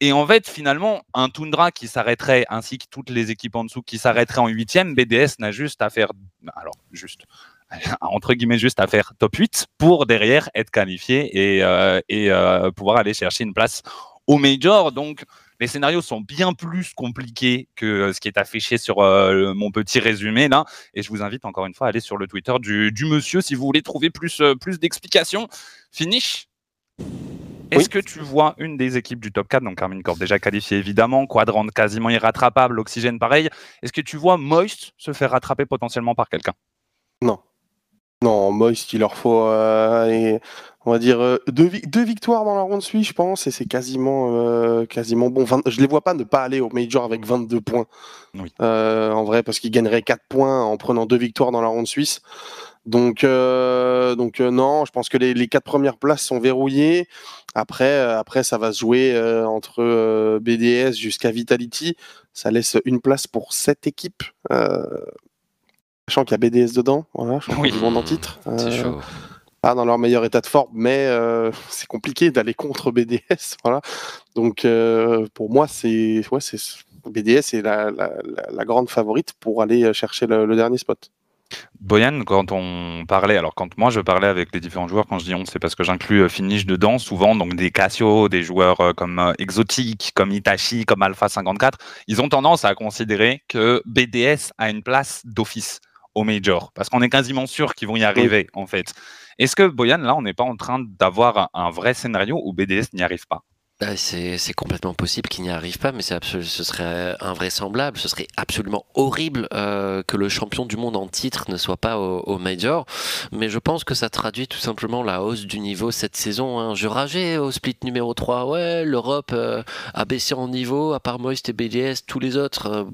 Et en fait, finalement, un Tundra qui s'arrêterait, ainsi que toutes les équipes en dessous qui s'arrêteraient en huitième, BDS n'a juste à faire, alors juste, entre guillemets, juste à faire top 8 pour derrière être qualifié et, euh, et euh, pouvoir aller chercher une place au Major. Donc, les scénarios sont bien plus compliqués que ce qui est affiché sur euh, mon petit résumé là. Et je vous invite encore une fois à aller sur le Twitter du, du monsieur si vous voulez trouver plus, plus d'explications. Finish est-ce que tu vois une des équipes du top 4, donc Carmine Corp déjà qualifié évidemment, Quadrant quasiment irrattrapable, Oxygène pareil, est-ce que tu vois Moist se faire rattraper potentiellement par quelqu'un? Non. Non, Moist, il leur faut, euh, on va dire, euh, deux, victoires dans la ronde suite, je pense, et c'est quasiment, euh, quasiment bon. je les vois pas ne pas aller au Major avec 22 points. en vrai, parce qu'ils gagneraient 4 points en prenant deux victoires dans la ronde suisse. Donc, donc non, je pense que les, les, quatre premières places sont verrouillées. Après, après, ça va se jouer entre BDS jusqu'à Vitality. Ça laisse une place pour sept équipes. Sachant qu'il y a BDS dedans, voilà, je oui. en titre. C'est chaud. Pas dans leur meilleur état de forme, mais c'est compliqué d'aller contre BDS. Voilà. Donc, pour moi, c'est ouais, BDS est la, la, grande favorite pour aller chercher le dernier spot. Boyan, quand on parlait, alors quand moi je parlais avec les différents joueurs, quand je dis on, c'est parce que j'inclus euh, Finish dedans, souvent donc des Casio, des joueurs euh, comme euh, Exotic, comme Itachi, comme Alpha 54, ils ont tendance à considérer que BDS a une place d'office au Major, parce qu'on est quasiment sûr qu'ils vont y arriver en fait. Est-ce que Boyan, là, on n'est pas en train d'avoir un vrai scénario où BDS n'y arrive pas? Bah, c'est complètement possible qu'il n'y arrive pas, mais ce serait invraisemblable, ce serait absolument horrible euh, que le champion du monde en titre ne soit pas au, Major. Mais je pense que ça traduit tout simplement la hausse du niveau cette saison. Hein. Je rageais au split numéro 3. Ouais, l'Europe euh, a baissé en niveau, à part Moist et BDS, tous les autres, euh,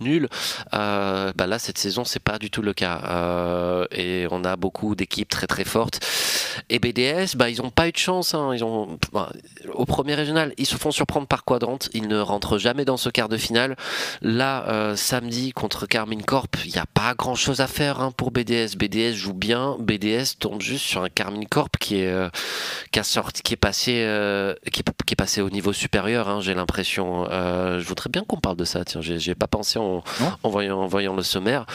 nul. bah là, cette saison, c'est pas du tout le cas. et on a beaucoup d'équipes très très fortes. Et BDS, bah, ils n'ont pas eu de chance. Hein. Ils ont bah, au premier régional, ils se font surprendre par Quadrant. Ils ne rentrent jamais dans ce quart de finale. Là, euh, samedi contre Carmine Corp, il n'y a pas grand chose à faire hein, pour BDS. BDS joue bien. BDS tourne juste sur un Carmine Corp qui est, euh, qui a sorti, qui est passé, euh, qui, est, passé au niveau supérieur. Hein, j'ai l'impression. je voudrais bien qu'on parle de ça. Tiens, j'ai pas pensé en, en, voyant, en voyant le sommaire.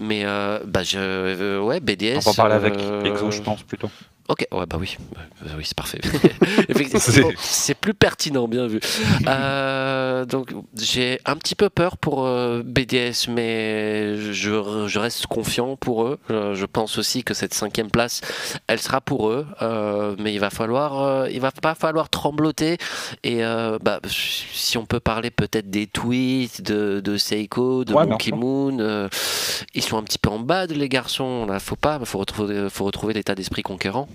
Mais bah, je, ouais, BDS. On va parler avec Exo, je pense plutôt. Ok, ouais, bah oui, bah oui c'est parfait. c'est plus pertinent, bien vu. Euh, donc j'ai un petit peu peur pour euh, BDS, mais je, je, reste confiant pour eux. Euh, je pense aussi que cette cinquième place, elle sera pour eux, mais il va falloir, il va pas falloir trembloter. Et bah, si on peut parler peut-être des tweets de, de Seiko, de Monkey Moon, ils sont un petit peu en bas de les garçons. Là, faut pas, faut retrouver, faut retrouver l'état d'esprit conquérant.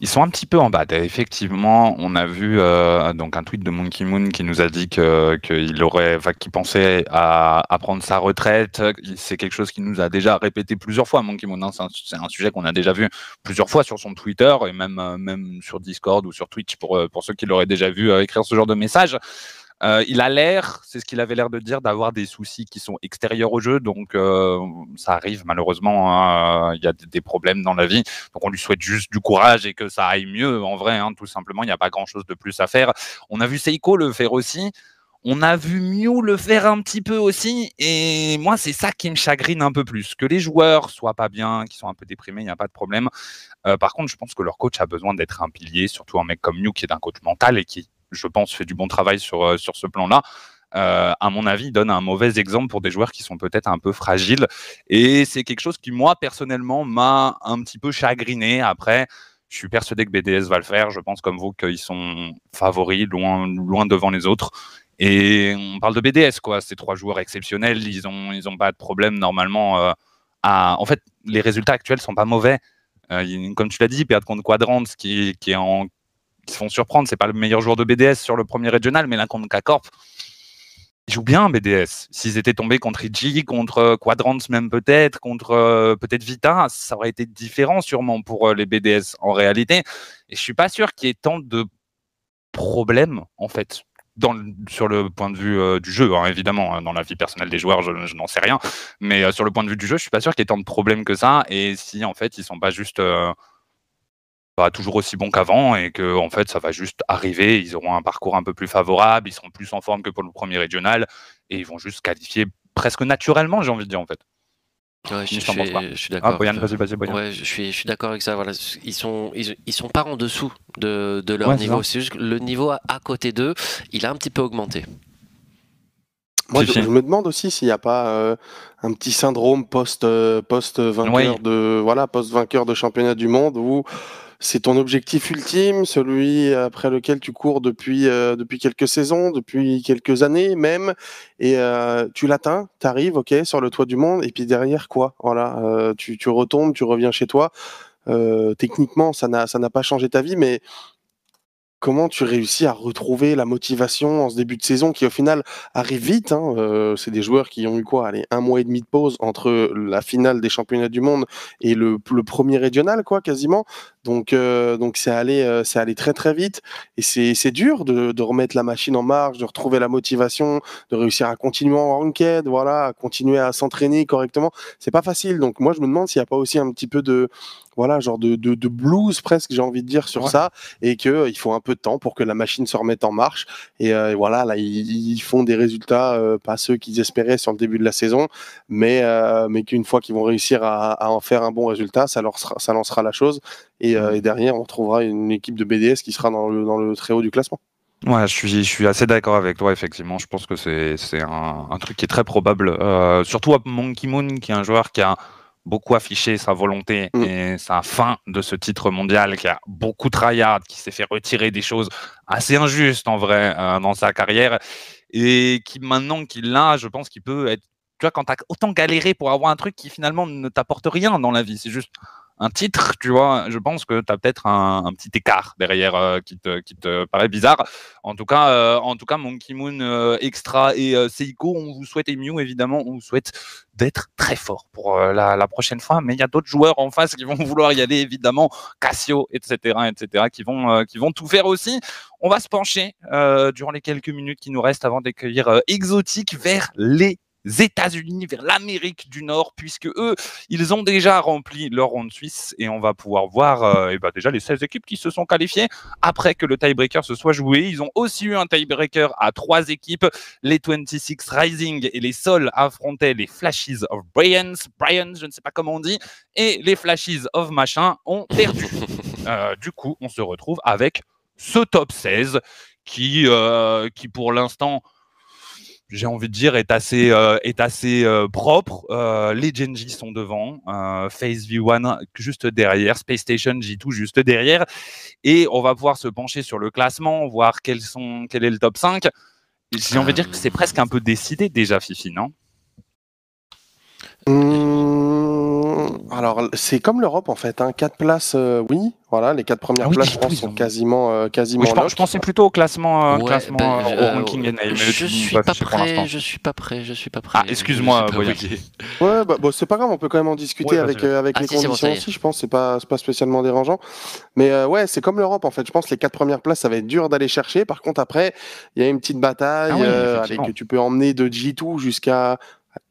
Ils sont un petit peu en bas. Effectivement, on a vu euh, donc un tweet de Monkey Moon qui nous a dit qu'il aurait, pensait à, prendre sa retraite. C'est quelque chose qu'il nous a déjà répété plusieurs fois. Monkey Moon, hein. c'est un, sujet qu'on a déjà vu plusieurs fois sur son Twitter et même euh, même sur Discord ou sur Twitch pour euh, pour ceux qui l'auraient déjà vu écrire ce genre de message. Euh, il a l'air, c'est ce qu'il avait l'air de dire, d'avoir des soucis qui sont extérieurs au jeu. Donc, euh, ça arrive malheureusement. Hein, il y a des problèmes dans la vie. Donc, on lui souhaite juste du courage et que ça aille mieux. En vrai, hein, tout simplement, il n'y a pas grand-chose de plus à faire. On a vu Seiko le faire aussi. On a vu Mew le faire un petit peu aussi. Et moi, c'est ça qui me chagrine un peu plus. Que les joueurs soient pas bien, qu'ils sont un peu déprimés, il n'y a pas de problème. Euh, par contre, je pense que leur coach a besoin d'être un pilier, surtout un mec comme Mew qui est un coach mental et qui je pense, fait du bon travail sur, euh, sur ce plan-là. Euh, à mon avis, donne un mauvais exemple pour des joueurs qui sont peut-être un peu fragiles. Et c'est quelque chose qui, moi, personnellement, m'a un petit peu chagriné. Après, je suis persuadé que BDS va le faire. Je pense, comme vous, qu'ils sont favoris, loin, loin devant les autres. Et on parle de BDS, quoi. Ces trois joueurs exceptionnels, ils n'ont ils ont pas de problème normalement. Euh. En fait, les résultats actuels sont pas mauvais. comme tu l'as dit, perdre contre Quadrant, qui, qui est en qui se font surprendre. C'est pas le meilleur joueur de BDS sur le premier régional, mais là contre K-Corp, ils jouent bien BDS. S'ils étaient tombés contre IG, contre Quadrants même peut-être, contre euh, peut-être Vita, ça aurait été différent sûrement pour euh, les BDS en réalité. Et je suis pas sûr qu'il y ait tant de problèmes en fait. Sur le point de vue euh, du jeu, hein, évidemment, hein, dans la vie personnelle des joueurs, je, n'en sais rien, mais sur le point de vue du jeu, je suis pas sûr qu'il y ait tant de problèmes que ça. Et si en fait ils sont pas juste pas toujours aussi bon qu'avant et que en fait ça va juste arriver, ils auront un parcours un peu plus favorable, ils seront plus en forme que pour le premier régional et ils vont juste qualifier presque naturellement, j'ai envie de dire en fait. Ouais, je, suis, d'accord. je suis, je suis d'accord avec ça. Voilà, ils sont, ils, sont pas en dessous de, de leur niveau. C'est juste que le niveau à, côté d'eux, il a un petit peu augmenté. Moi, je, me demande aussi s'il n'y a pas euh, un petit syndrome post, euh, post vainqueur de voilà post vainqueur de championnat du monde où c'est ton objectif ultime, celui après lequel tu cours depuis, euh, depuis quelques saisons, depuis quelques années même, et euh, tu l'atteins, tu arrives, ok, sur le toit du monde, et puis derrière quoi? Voilà, euh, tu, tu, retombes, tu reviens chez toi. techniquement, ça n'a pas changé ta vie, mais comment tu réussis à retrouver la motivation en ce début de saison qui au final arrive vite. Hein, euh, c'est des joueurs qui ont eu quoi, allez, un mois et demi de pause entre la finale des championnats du monde et le, premier régional, quoi, quasiment. Donc, euh, donc c'est allé, euh, c'est allé très très vite et c'est dur de, remettre la machine en marche, de retrouver la motivation, de réussir à continuer en ranked, voilà, à continuer à s'entraîner correctement. C'est pas facile. Donc moi je me demande s'il n'y a pas aussi un petit peu de voilà, genre de, de, blues presque, j'ai envie de dire, sur ça, et euh, il faut un peu de temps pour que la machine se remette en marche. Et, euh, voilà, là, ils, font des résultats, euh, pas ceux qu'ils espéraient sur le début de la saison, mais, mais qu'une fois qu'ils vont réussir à, en faire un bon résultat, ça, leur ça lancera la chose. Et, et, derrière, on trouvera une équipe de BDS qui sera dans le, dans le très haut du classement. Ouais, je suis, je suis assez d'accord avec toi, effectivement. Je pense que c'est un, un, truc qui est très probable. surtout à Monkey Moon, qui est un joueur qui a beaucoup affiché sa volonté mm. et sa fin de ce titre mondial, qui a beaucoup tryhard, qui s'est fait retirer des choses assez injustes en vrai euh, dans sa carrière, et qui maintenant qu'il l'a, je pense qu'il peut être. Tu vois, quand tu as autant galéré pour avoir un truc qui finalement ne t'apporte rien dans la vie, c'est juste un titre, tu vois, je pense que tu as peut-être un, petit écart derrière euh, qui, te, qui, te, paraît bizarre. En tout cas, euh, en tout cas Monkey Moon euh, Extra et Seiko, on vous souhaite, et évidemment, on vous souhaite d'être très fort pour la, prochaine fois. Mais il y a d'autres joueurs en face qui vont vouloir y aller, évidemment, Cassio, etc., etc., qui vont, qui vont tout faire aussi. On va se pencher durant les quelques minutes qui nous restent avant d'accueillir Exotique vers les États-Unis, vers l'Amérique du Nord, puisque eux, ils ont déjà rempli leur ronde suisse et on va pouvoir voir euh, eh ben, déjà les 16 équipes qui se sont qualifiées après que le tiebreaker se soit joué. Ils ont aussi eu un tiebreaker à trois équipes. Les 26 Rising et les Sols affrontaient les Flashes of Brian, Brian, je ne sais pas comment on dit, et les Flashes of machin ont perdu. Euh, du coup, on se retrouve avec ce top 16 qui, euh, qui pour l'instant, j'ai envie de dire, est assez, euh, est assez euh, propre. Euh, les Genji sont devant, Phase V1 juste derrière, Space Station J2 juste derrière. Et on va pouvoir se pencher sur le classement, voir quels sont, quel est le top 5. J'ai envie de dire que c'est presque un peu décidé déjà, Fifi, non? Mmh, Alors, c'est comme l'Europe en fait. Hein. Quatre places, euh, oui. Voilà, les quatre premières Ah oui, places, je pense, sont ont- quasiment, euh, quasiment Oui, je, pense- je pensais plutôt au classement, euh, Ouais, classement ben, euh, euh, au ranking NA, mais je suis pas prêt, je suis pas prêt, je suis pas prêt. Ah, excuse-moi, Je suis pas Boyan. mouillé. Ouais, bah, bon, c'est pas grave, on peut quand même en discuter Ouais, avec, euh, avec Ah, les si, bon, conditions aussi, je pense, c'est pas, c'est pas spécialement dérangeant. Mais euh, ouais, c'est comme l'Europe en fait, je pense que les quatre premières places, ça va être dur d'aller chercher. Par contre, après, il y a une petite bataille Ah oui, euh, avec, tu peux emmener de G2 jusqu'à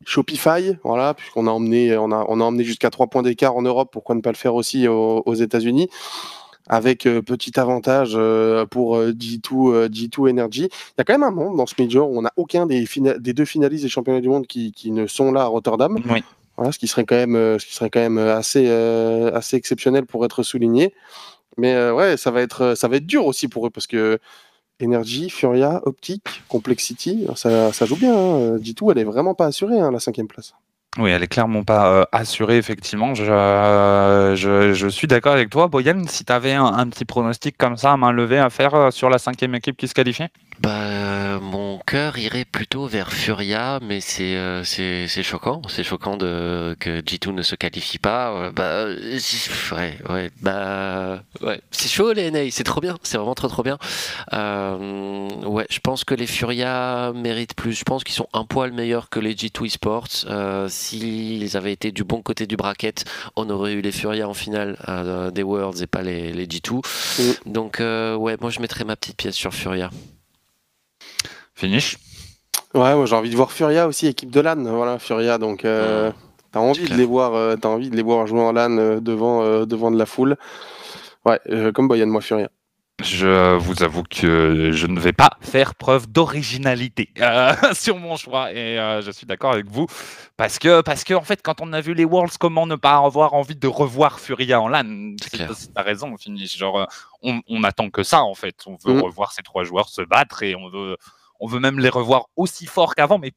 Shopify, voilà, puisqu'on a emmené, on a, on a emmené jusqu'à trois points d'écart en Europe, pourquoi ne pas le faire aussi aux, aux États-Unis avec euh, petit avantage euh, pour euh, G2, euh, G2 Energy. Il y a quand même un monde dans ce major où on n'a aucun des, deux finalistes des championnats du monde qui, qui ne sont là à Rotterdam. Oui. Voilà, ce qui serait quand même, ce qui serait quand même assez, assez exceptionnel pour être souligné. Mais ouais, ça va être, ça va être dur aussi pour eux parce que Energy, Furia, Optic, Complexity, ça, ça joue bien. Hein. G2, elle est vraiment pas assurée, hein, la cinquième place. Oui, elle est clairement pas euh, assurée, effectivement. Je, euh, je, je suis d'accord avec toi. Boyan, si tu avais un, un petit pronostic comme ça à main levée à faire euh, sur la cinquième équipe qui se qualifie? Bah, euh, mon cœur irait plutôt vers Furia, mais c'est euh, c'est choquant, c'est choquant de que G2 ne se qualifie pas. Euh, Bah, euh, ouais, ouais, bah, ouais, c'est chaud les NA, c'est trop bien, c'est vraiment trop trop bien. Euh, ouais, je pense que les Furia méritent plus. Je pense qu'ils sont un poil meilleurs que les G2 Esports. Euh, S'ils avaient été du bon côté du bracket, on aurait eu les Furia en finale des Worlds et pas les, les G2. Donc euh, ouais, moi je mettrais ma petite pièce sur Furia. Finish Ouais, moi j'ai envie de voir Furia aussi, équipe de LAN. Voilà, Furia, donc euh, t'as envie de les voir, euh, t'as envie de les voir jouer en LAN euh, devant, euh, devant de la foule. Ouais, comme Boyan, moi Furia. Je vous avoue que je ne vais pas faire preuve d'originalité euh, sur mon choix et euh, je suis d'accord avec vous parce que parce que en fait quand on a vu les Worlds comment ne pas avoir envie de revoir Furia en LAN? C'est t'as raison on finit genre on, on attend que ça en fait on veut Mhm. revoir ces trois joueurs se battre et on veut on veut même les revoir aussi forts qu'avant mais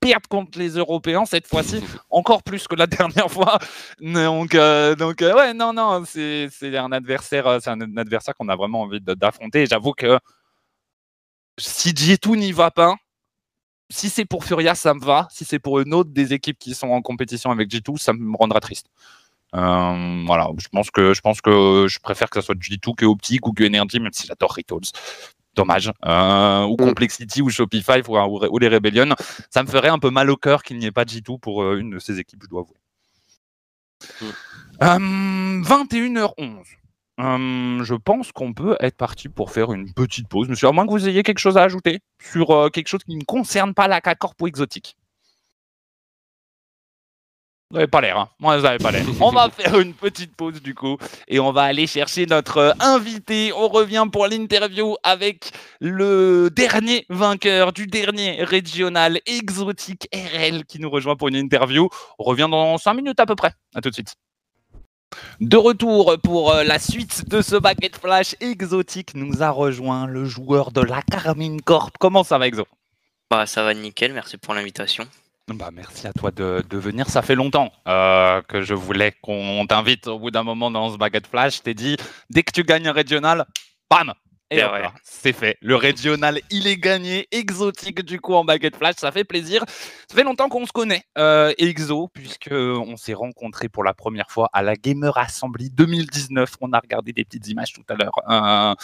perdre contre les Européens cette fois-ci encore plus que la dernière fois. Donc, euh, donc euh, ouais, non, non, c'est un adversaire, euh, c'est un adversaire qu'on a vraiment envie d'affronter. J'avoue que si G2 n'y va pas, si c'est pour Furia, ça me va. Si c'est pour une autre des équipes qui sont en compétition avec G2, ça me rendra triste. Euh, voilà, je pense que je pense que je préfère que ça soit G2 que Optic ou que Energy, même si j'adore Rituals. Dommage. Euh, ou Mm. Complexity ou Shopify ou, ou- ou les Rebellion. Ça me ferait un peu mal au cœur qu'il n'y ait pas G2 pour euh, une de ces équipes, je dois avouer. Euh, 21h11. Euh, je pense qu'on peut être parti pour faire une petite pause, monsieur. À moins que vous ayez quelque chose à ajouter sur euh, quelque chose qui ne concerne pas la Corpo exotique. Vous n'avez pas l'air, hein. Moi, pas l'air. On va faire une petite pause du coup et on va aller chercher notre euh, invité. On revient pour l'interview avec le dernier vainqueur du dernier régional exotique RL qui nous rejoint pour une interview. On revient dans 5 minutes à peu près. À tout de suite. De retour pour euh, la suite de ce Bucket Flash exotique, nous a rejoint le joueur de la Carmine Corp. Comment ça va, Exo? Bah ça va nickel, merci pour l'invitation. Bah, Merci à toi de, venir. Ça fait longtemps euh, que je voulais qu'on t'invite au bout d'un moment dans ce Bucket Flash. Je dit, dès que tu gagnes un régional, bam et hop ouais. c'est fait. Le régional, il est gagné. Exotique, du coup, en Bucket Flash. Ça fait plaisir. Ça fait longtemps qu'on se connaît, euh, Exo, puisque on s'est rencontrés pour la première fois à la Gamer Assembly 2019. On a regardé des petites images tout à l'heure. Euh,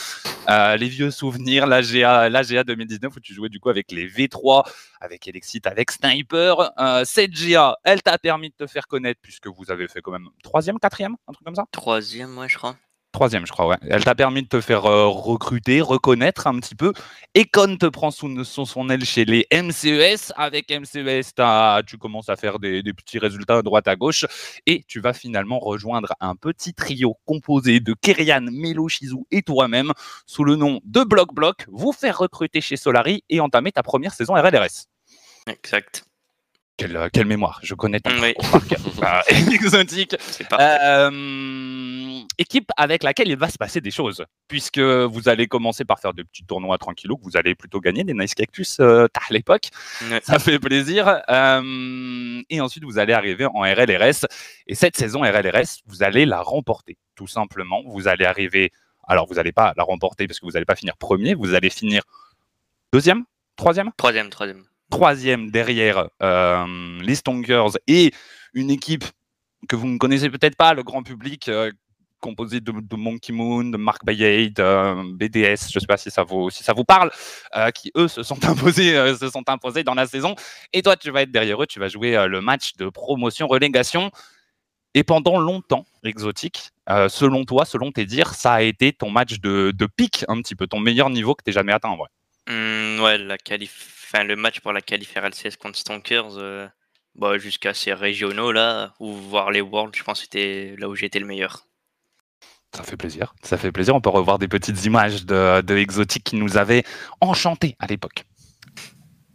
euh, les vieux souvenirs, l'AGA, l'AGA 2019, où tu jouais du coup avec les V3, avec Elexit, avec Sniper. Euh, cette GA, elle t'a permis de te faire connaître, puisque vous avez fait quand même troisième, quatrième, un truc comme ça? Troisième, moi je crois. Troisième, je crois. Elle t'a permis de te faire euh, recruter, reconnaître un petit peu. Econ te prend sous son, aile chez les MCES. Avec MCES, tu commences à faire des, des petits résultats à droite à gauche. Et tu vas finalement rejoindre un petit trio composé de Kerian, Melo, Shizu et toi-même, sous le nom de Block Block, vous faire recruter chez Solari et entamer ta première saison RLRS. Exact. Quelle, euh, quelle mémoire, je connais ton Oui. cœur. Euh, exotique. Euh, équipe avec laquelle il va se passer des choses, puisque vous allez commencer par faire de petits tournois tranquillou, que vous allez plutôt gagner des Nice Cactus euh, à l'époque, ça fait plaisir. Et ensuite, vous allez arriver en RLRS, et cette saison RLRS, vous allez la remporter, tout simplement. Vous allez arriver, alors vous n'allez pas la remporter parce que vous n'allez pas finir premier, vous allez finir deuxième, troisième? Troisième, troisième. Troisième derrière euh, les Stonkers et une équipe que vous ne connaissez peut-être pas, le grand public, euh, composé de, Monkey Moon, de Mark Bayade, de BDS, je ne sais pas si ça vous, si ça vous parle, euh, qui eux se sont imposés, euh, se sont imposés dans la saison. Et toi, tu vas être derrière eux, tu vas jouer euh, le match de promotion-relégation. Et pendant longtemps, Exotique, euh, selon toi, selon tes dires, ça a été ton match de, de pic, un petit peu, ton meilleur niveau que tu jamais atteint en vrai. Hmm, ouais, la qualif... enfin, le match pour la qualif RLCS contre Stonkers, euh, bah, jusqu'à ces régionaux là, ou voir les Worlds, je pense que c'était là où j'étais le meilleur. Ça fait plaisir, ça fait plaisir. On peut revoir des petites images de, de Exotique qui nous avaient enchantés à l'époque.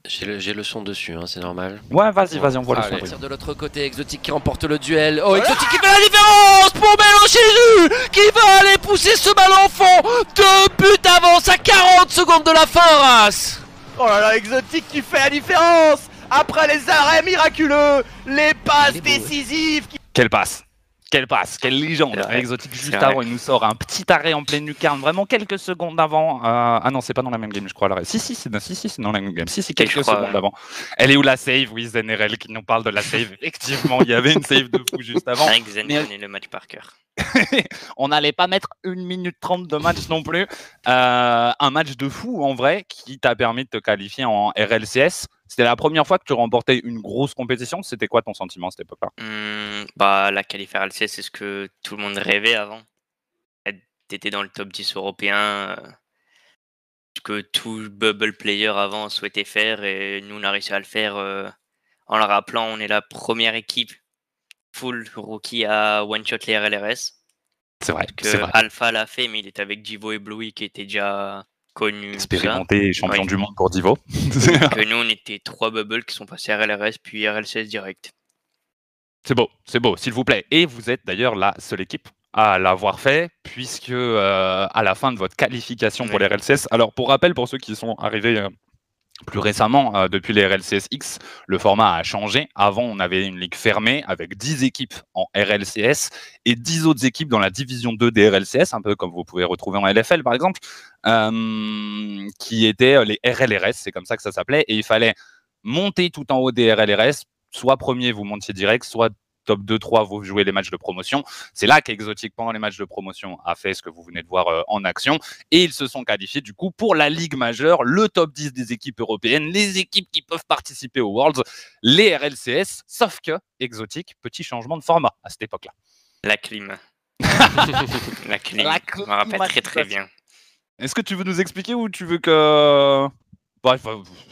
J'ai le, j'ai le son dessus, hein, c'est normal. Ouais, vas-y, vas-y, on voit le son. De l'autre côté, Exotique qui remporte le duel. Oh, Exotique qui fait la différence pour Jésus qui va aller pousser ce ballon en fond. Deux buts d'avance à 40 secondes de la fin, Ras. Oh là là, Exotique qui fait la différence Après les arrêts miraculeux, les passes décisives qui... Quelle passe Quelle passe Quelle légende C'est. Exotique juste C'est vrai. avant, il nous sort un petit arrêt en pleine lucarne, vraiment quelques secondes avant. euh, Ah non, c'est pas dans la même game, je crois. l'arrêt. Si, si, c'est dans... Si, si, c'est dans la même game. Si, si, quelques crois, secondes ouais. avant. Elle est où la save? Oui, ZNRL qui nous parle de la save. Effectivement, il y avait une save de fou juste avant. Avec Zen mais- le match par cœur. On n'allait pas mettre une minute trente de match non plus. Euh, un match de fou en vrai qui t'a permis de te qualifier en RLCS. C'était la première fois que tu remportais une grosse compétition. C'était quoi ton sentiment à cette époque-là? Hmm, bah, la qualif RLCS, c'est ce que tout le monde rêvait avant. T'étais dans le top 10 européen, euh, ce que tout bubble player avant souhaitait faire, et nous on a réussi à le faire euh, en le rappelant, on est la première équipe full rookie à one shot les RLRS. C'est vrai, Que c'est vrai. Alpha l'a fait, mais il était avec Jivo et Bluey qui étaient déjà connus. Expérimenté et champion Ouais. du monde pour Divo. Que nous on était trois bubbles qui sont passés RLRS puis RLCS direct. C'est beau, c'est beau, s'il vous plaît. Et vous êtes d'ailleurs la seule équipe à l'avoir fait, puisque euh, à la fin de votre qualification pour les RLCS, alors pour rappel, pour ceux qui sont arrivés euh, plus récemment, euh, depuis les RLCS X, le format a changé. Avant, on avait une ligue fermée avec 10 équipes en RLCS et 10 autres équipes dans la division 2 des RLCS, un peu comme vous pouvez retrouver en LFL par exemple, euh, qui étaient les RLRS, c'est comme ça que ça s'appelait, et il fallait monter tout en haut des RLRS, soit premier, vous montiez direct, soit top 2-3, vous jouez les matchs de promotion. C'est là qu'Exotic, pendant les matchs de promotion, a fait ce que vous venez de voir euh, en action. Et ils se sont qualifiés, du coup, pour la Ligue majeure, le top 10 des équipes européennes, les équipes qui peuvent participer aux Worlds, les RLCS, sauf que Exotic, petit changement de format à cette époque-là. La clim. la clim. La Je me rappelle très très bien. Est-ce que tu veux nous expliquer ou tu veux que. Bref,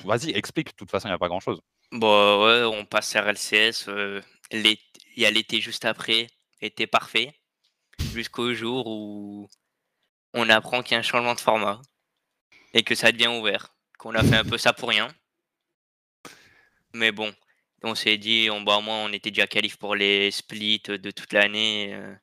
vas-y, explique. De toute façon, il n'y a pas grand-chose. Bon, ouais, on passe RLCS. euh, l'é- Il y a l'été juste après, été parfait, jusqu'au jour où on apprend qu'il y a un changement de format et que ça devient ouvert. Qu'on a fait un peu ça pour rien. Mais bon, on s'est dit, on, bah, au moins on était déjà qualifié pour les splits de toute l'année. euh,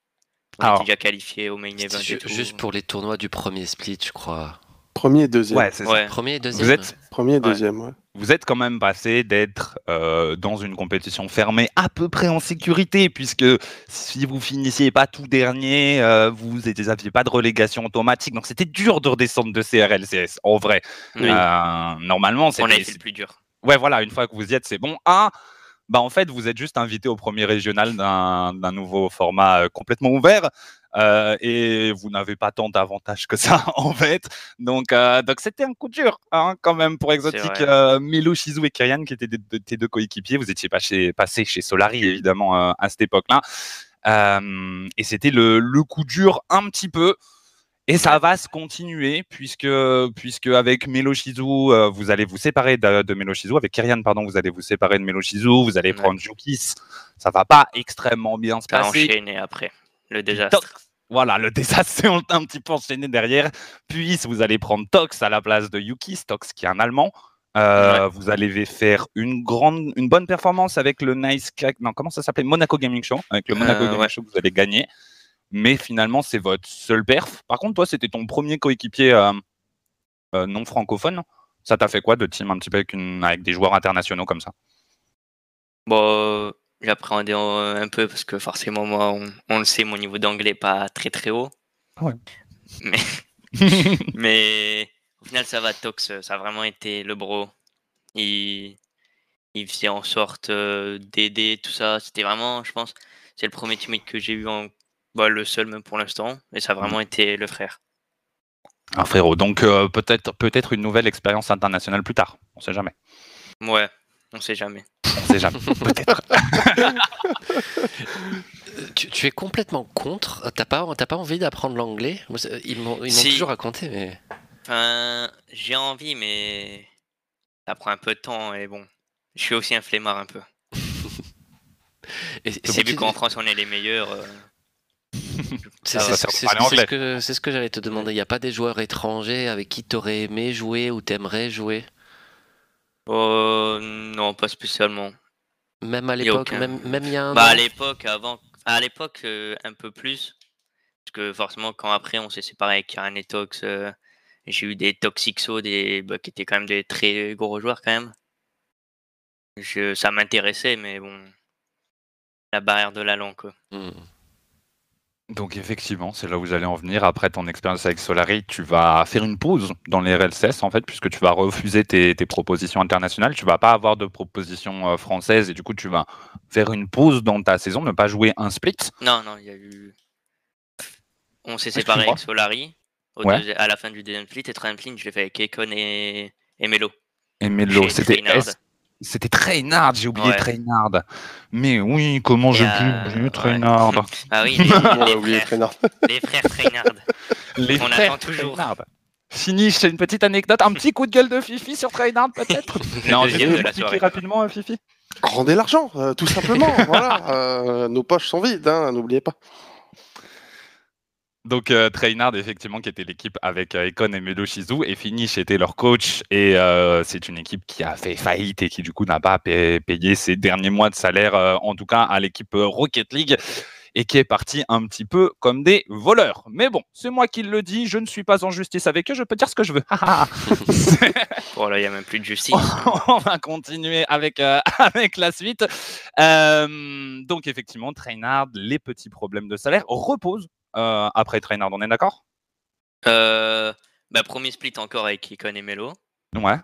on Alors, était déjà qualifié au main event. Et tout. juste pour les tournois du premier split, je crois. Premier et deuxième. c'est Ouais. Premier et deuxième. Vous êtes, Premier et deuxième, ouais. Vous êtes quand même passé d'être euh, dans une compétition fermée à peu près en sécurité, puisque si vous finissiez pas tout dernier, euh, vous n'aviez pas de relégation automatique. Donc c'était dur de redescendre de CRLCS, en vrai. Oui, Euh, normalement, fait le plus dur. Ouais, voilà, une fois que vous y êtes, c'est bon. Ah, bah en fait, vous êtes juste invité au premier régional d'un nouveau format euh, complètement ouvert. euh, et vous n'avez pas tant d'avantages que ça, en fait. Donc, euh, donc c'était un coup dur, hein, quand même, pour Exotic. Euh, Milo, Shizu et Kyrian, qui étaient des- de- tes deux coéquipiers, vous étiez pas chez, passés chez Solari, évidemment, euh, à cette époque-là. Euh, et c'était le, le coup dur un petit peu. Et ça va se continuer puisque, puisque avec Meloshizu, euh, vous allez vous séparer de, de Meloshizu. Avec Kyrian, pardon, vous allez vous séparer de Meloshizu. Vous allez Ouais. prendre Jukis. Ça va pas extrêmement bien se Ça passer. enchaîné après. Le désastre. Tox- Voilà, le désastre s'est un un petit peu enchaîné derrière. Puis vous allez prendre Tox à la place de Yukis, Tox qui est un Allemand. Euh, Vous allez faire une grande, une bonne performance avec le Nice, non comment ça s'appelait, Monaco Gaming Show. Avec le Monaco Euh, Gaming ouais. Show, vous allez gagner. Mais finalement, c'est votre seul perf. Par contre, toi, c'était ton premier coéquipier euh, euh, non francophone. Ça t'a fait quoi de team un petit peu avec, une, avec des joueurs internationaux comme ça? Bon, j'appréhendais un un peu parce que forcément, moi, on, on le sait, mon niveau d'anglais est pas très très haut. Ah ouais. Mais, mais au final, ça va, Tox, ça a vraiment été le bro. Il, il faisait en sorte euh, d'aider, tout ça. C'était vraiment, je pense, c'est le premier teammate que j'ai eu en. Bah, le seul même pour l'instant. Et ça a vraiment été le frère. Un frérot. Donc euh, peut-être peut-être une nouvelle expérience internationale plus tard. On sait jamais. Ouais, on sait jamais. On sait jamais. peut-être. Tu, tu es complètement contre T'as pas, t'as pas envie d'apprendre l'anglais? Ils m'ont ils m'ont Si. toujours raconté, mais. Enfin, j'ai envie, mais ça prend un peu de temps. Et bon, je suis aussi un flemmard un peu. C'est vu qu'en France on est les meilleurs. euh, C'est Ça va c'est- ce que, c'est ce que j'allais te demander. Il n'y a pas des joueurs étrangers avec qui t'aurais aimé jouer ou t'aimerais jouer? Oh, non, pas spécialement. Même à l'époque, aucun. même, même il y a un Bah, à l'époque, avant, à l'époque, euh, un peu plus. Parce que forcément, quand après on s'est séparé avec Karen et Tox, euh, j'ai eu des Toxixo, des, bah, qui étaient quand même des très gros joueurs quand même. Je, ça m'intéressait, mais bon, la barrière de la langue, quoi. Hmm. Donc effectivement, c'est là où j'allais en venir. Après ton expérience avec Solari, tu vas faire une pause dans les RLCS en fait, puisque tu vas refuser tes, tes propositions internationales. Tu vas pas avoir de propositions euh, françaises et du coup tu vas faire une pause dans ta saison, ne pas jouer un split. Non, non, il y a eu. On s'est Excuse-moi. séparé avec Solari au Ouais. deuxi- à la fin du deuxième split et troisième split, je l'ai fait avec Ekon et, et Melo. Et Melo, c'était. S- c'était Trainard, j'ai oublié Ouais. Trainard. Mais oui, comment j'ai pu oublier. Trainard Ah oui, les, On va les oublier frères, Trainard. les frères Trainard. Les On frères attend toujours. Trainard. Fini, c'est une petite anecdote, un petit coup de gueule de Fifi sur Trainard peut-être Non, je vais rapidement euh, Fifi. Rendez l'argent, euh, tout simplement. voilà, euh, nos poches sont vides, hein, n'oubliez pas. Donc euh, Trainard, effectivement, qui était l'équipe avec euh, Econ et Melo Shizu, et Finish était leur coach, et euh, c'est une équipe qui a fait faillite et qui du coup n'a pas pa- payé ses derniers mois de salaire, euh, en tout cas à l'équipe euh, Rocket League, et qui est parti un petit peu comme des voleurs. Mais bon, c'est moi qui le dis, je ne suis pas en justice avec eux, je peux dire ce que je veux. Voilà, il n'y a même plus de justice. on va continuer avec, avec la suite. Donc effectivement, Trainard, les petits problèmes de salaire reposent après Trainard, on est d'accord? Euh, bah, premier split encore avec Icon et Melo. Ouais.